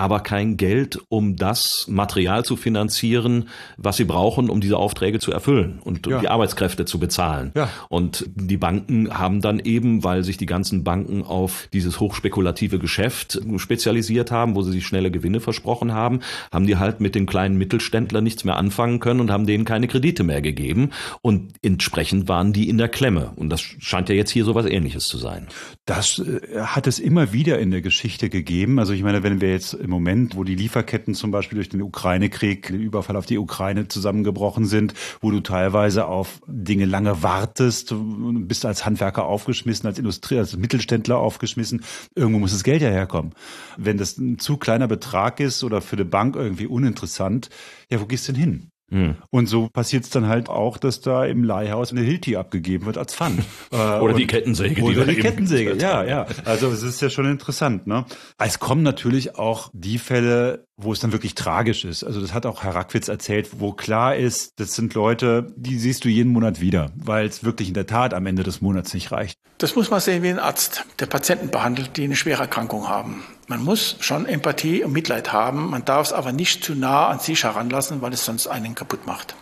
Speaker 2: aber kein Geld, um das Material zu finanzieren, was sie brauchen, um diese Aufträge zu erfüllen und um ja. die Arbeitskräfte zu bezahlen. Ja. Und die Banken haben dann eben, weil sich die ganzen Banken auf dieses hochspekulative Geschäft spezialisiert haben, wo sie sich schnelle Gewinne versprochen haben, haben die halt mit den kleinen Mittelständlern nichts mehr anfangen können und haben denen keine Kredite mehr gegeben. Und entsprechend waren die in der Klemme. Und das scheint ja jetzt hier so was ähnliches zu sein.
Speaker 1: Das äh, hat es immer wieder in der Geschichte gegeben. Also ich meine, wenn wir jetzt im Moment, wo die Lieferketten zum Beispiel durch den Ukraine-Krieg, den Überfall auf die Ukraine zusammengebrochen sind, wo du teilweise auf Dinge lange wartest, bist als Handwerker aufgeschmissen, als Industrie, als Mittelständler aufgeschmissen. Irgendwo muss das Geld ja herkommen. Wenn das ein zu kleiner Betrag ist oder für eine Bank irgendwie uninteressant, ja, wo gehst du denn hin? Mhm. Und so passiert es dann halt auch, dass da im Leihhaus eine Hilti abgegeben wird als Pfand. <laughs>
Speaker 2: oder die Kettensäge.
Speaker 1: Oder die, die Kettensäge, <laughs> ja, ja. Also es ist ja schon interessant. Ne? Es kommen natürlich auch die Fälle, wo es dann wirklich tragisch ist. Also das hat auch Herr Rackwitz erzählt, wo klar ist, das sind Leute, die siehst du jeden Monat wieder, weil es wirklich in der Tat am Ende des Monats nicht reicht.
Speaker 3: Das muss man sehen wie ein Arzt, der Patienten behandelt, die eine schwere Erkrankung haben. Man muss schon Empathie und Mitleid haben, man darf es aber nicht zu nah an sich heranlassen, weil es sonst einen kaputt macht.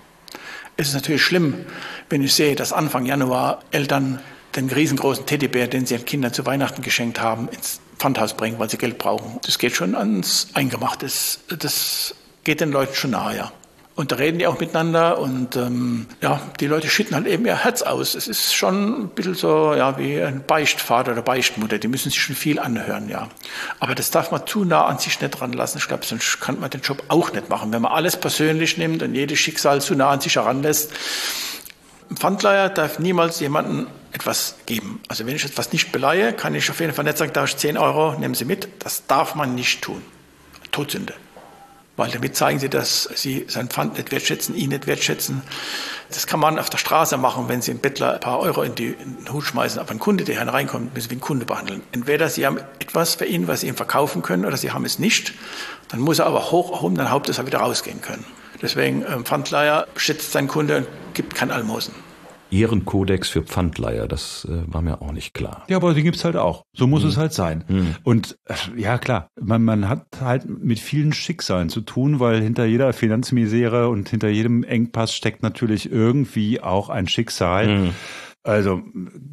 Speaker 3: Es ist natürlich schlimm, wenn ich sehe, dass Anfang Januar Eltern den riesengroßen Teddybär, den sie ihren Kindern zu Weihnachten geschenkt haben, ins Pfandhaus bringen, weil sie Geld brauchen. Das geht schon ans Eingemachte. Das, geht den Leuten schon nahe, ja. Und da reden die auch miteinander und ähm, ja, die Leute schütten halt eben ihr Herz aus. Es ist schon ein bisschen so ja, wie ein Beichtvater oder Beichtmutter, die müssen sich schon viel anhören, ja. Aber das darf man zu nah an sich nicht dran lassen. Ich glaube, sonst kann man den Job auch nicht machen. Wenn man alles persönlich nimmt und jedes Schicksal zu nah an sich heranlässt, ein Pfandleiher darf niemals jemanden etwas geben. Also wenn ich etwas nicht beleihe, kann ich auf jeden Fall nicht sagen, da ich 10 Euro, nehmen Sie mit. Das darf man nicht tun. Todsünde. Weil damit zeigen Sie, dass Sie sein Pfand nicht wertschätzen, ihn nicht wertschätzen. Das kann man auf der Straße machen, wenn Sie einen Bettler ein paar Euro in, die, in den Hut schmeißen, aber ein Kunde, der hereinkommt, müssen Sie wie ein Kunde behandeln. Entweder Sie haben etwas für ihn, was Sie ihm verkaufen können, oder Sie haben es nicht. Dann muss er aber hoch erhoben, dann Haupt, dass er wieder rausgehen können. Deswegen, ähm, Pfandleiher schätzt seinen Kunde und gibt kein Almosen.
Speaker 2: Ehrenkodex für Pfandleiher, das äh, war mir auch nicht klar.
Speaker 1: Ja, aber den gibt's halt auch. So muss hm. es halt sein. Hm. Und äh, ja, klar, man, man hat halt mit vielen Schicksalen zu tun, weil hinter jeder Finanzmisere und hinter jedem Engpass steckt natürlich irgendwie auch ein Schicksal. Hm. Also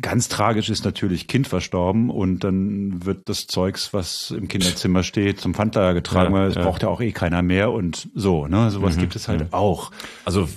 Speaker 1: ganz tragisch ist natürlich Kind verstorben und dann wird das Zeugs, was im Kinderzimmer steht, zum Pfandleiher getragen, ja, weil es ja. braucht ja auch eh keiner mehr und so. Ne, sowas mhm, gibt es halt mhm. auch.
Speaker 2: Also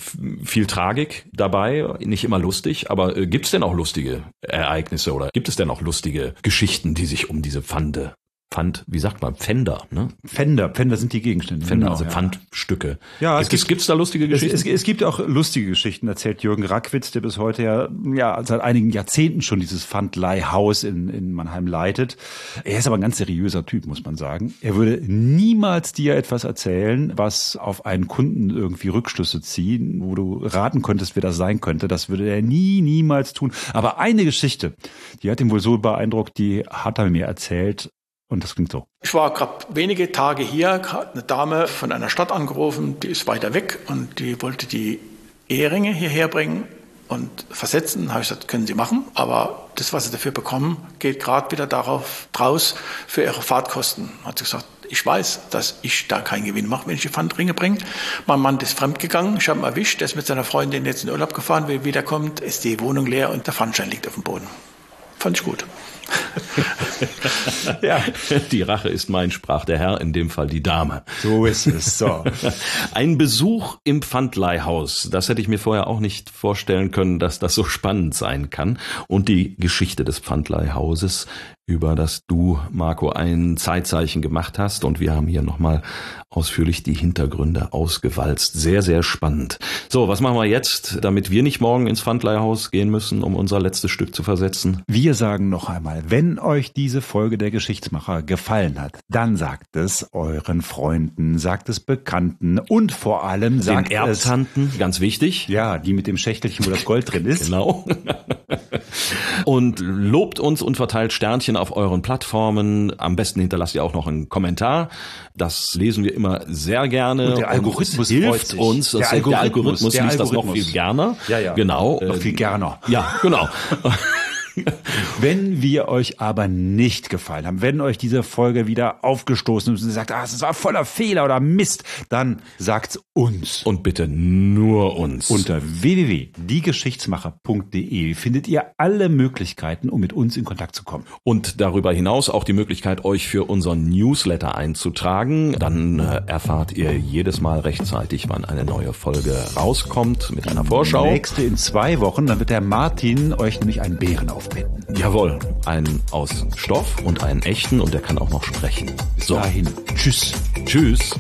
Speaker 2: viel Tragik dabei, nicht immer lustig, aber äh, gibt es denn auch lustige Ereignisse oder gibt es denn auch lustige Geschichten, die sich um diese Pfande Pfand, wie sagt man, Pfänder, ne?
Speaker 1: Pfänder, Pfänder sind die Gegenstände.
Speaker 2: Pfänder, genau, also ja. Pfandstücke.
Speaker 1: Ja, es, es gibt, da lustige Geschichten? Es, es, es, gibt auch lustige Geschichten, erzählt Jürgen Rackwitz, der bis heute ja, ja seit einigen Jahrzehnten schon dieses Pfandleihhaus in, in Mannheim leitet. Er ist aber ein ganz seriöser Typ, muss man sagen. Er würde niemals dir etwas erzählen, was auf einen Kunden irgendwie Rückschlüsse ziehen, wo du raten könntest, wer das sein könnte. Das würde er nie, niemals tun. Aber eine Geschichte, die hat ihn wohl so beeindruckt, die hat er mir erzählt. Und das klingt so.
Speaker 3: Ich war gerade wenige Tage hier, hat eine Dame von einer Stadt angerufen, die ist weiter weg und die wollte die Eheringe hierher bringen und versetzen. Habe ich gesagt, können Sie machen, aber das, was Sie dafür bekommen, geht gerade wieder darauf draus für Ihre Fahrtkosten. Hat sie gesagt, ich weiß, dass ich da keinen Gewinn mache, wenn ich die Pfandringe bringe. Mein Mann ist fremdgegangen, ich habe ihn erwischt, der ist mit seiner Freundin jetzt in Urlaub gefahren, wenn er wiederkommt, ist die Wohnung leer und der Pfandschein liegt auf dem Boden. Fand ich gut. <laughs>
Speaker 2: ja. Die Rache ist mein, sprach der Herr, in dem Fall die Dame.
Speaker 1: So ist es. So. <laughs>
Speaker 2: Ein Besuch im Pfandleihhaus, das hätte ich mir vorher auch nicht vorstellen können, dass das so spannend sein kann. Und die Geschichte des Pfandleihhauses über das du, Marco, ein Zeitzeichen gemacht hast. Und wir haben hier nochmal ausführlich die Hintergründe ausgewalzt. Sehr, sehr spannend. So, was machen wir jetzt, damit wir nicht morgen ins Pfandleihhaus gehen müssen, um unser letztes Stück zu versetzen?
Speaker 1: Wir sagen noch einmal, wenn euch diese Folge der Geschichtsmacher gefallen hat, dann sagt es euren Freunden, sagt es Bekannten und vor allem sagt
Speaker 2: Den Erbtanten, ganz wichtig.
Speaker 1: Ja, die mit dem Schächtelchen, wo das Gold drin ist.
Speaker 2: Genau. und lobt uns und verteilt Sternchen auf euren Plattformen. Am besten hinterlasst ihr auch noch einen Kommentar. Das lesen wir immer sehr gerne.
Speaker 1: Und der Algorithmus
Speaker 2: und hilft uns.
Speaker 1: Der Algorithmus,
Speaker 2: der Algorithmus
Speaker 1: der
Speaker 2: liest das noch
Speaker 1: Algorithmus.
Speaker 2: viel gerne.
Speaker 1: Ja, ja.
Speaker 2: Genau.
Speaker 1: Noch viel gerner.
Speaker 2: Ja, genau. <laughs> <laughs>
Speaker 1: Wenn wir euch aber nicht gefallen haben, wenn euch diese Folge wieder aufgestoßen ist und ihr sagt, ah, es war voller Fehler oder Mist, dann sagt's uns.
Speaker 2: Und bitte nur uns.
Speaker 1: Unter www.diegeschichtsmacher.de findet ihr alle Möglichkeiten, um mit uns in Kontakt zu kommen.
Speaker 2: Und darüber hinaus auch die Möglichkeit, euch für unseren Newsletter einzutragen. Dann äh, erfahrt ihr jedes Mal rechtzeitig, wann eine neue Folge rauskommt mit einer Vorschau.
Speaker 1: Nächste in zwei Wochen, dann wird der Martin euch nämlich einen Bären aufbinden.
Speaker 2: Jawohl, einen aus Stoff und einen echten und der kann auch noch sprechen.
Speaker 1: Bis dahin. Tschüss.
Speaker 2: Tschüss.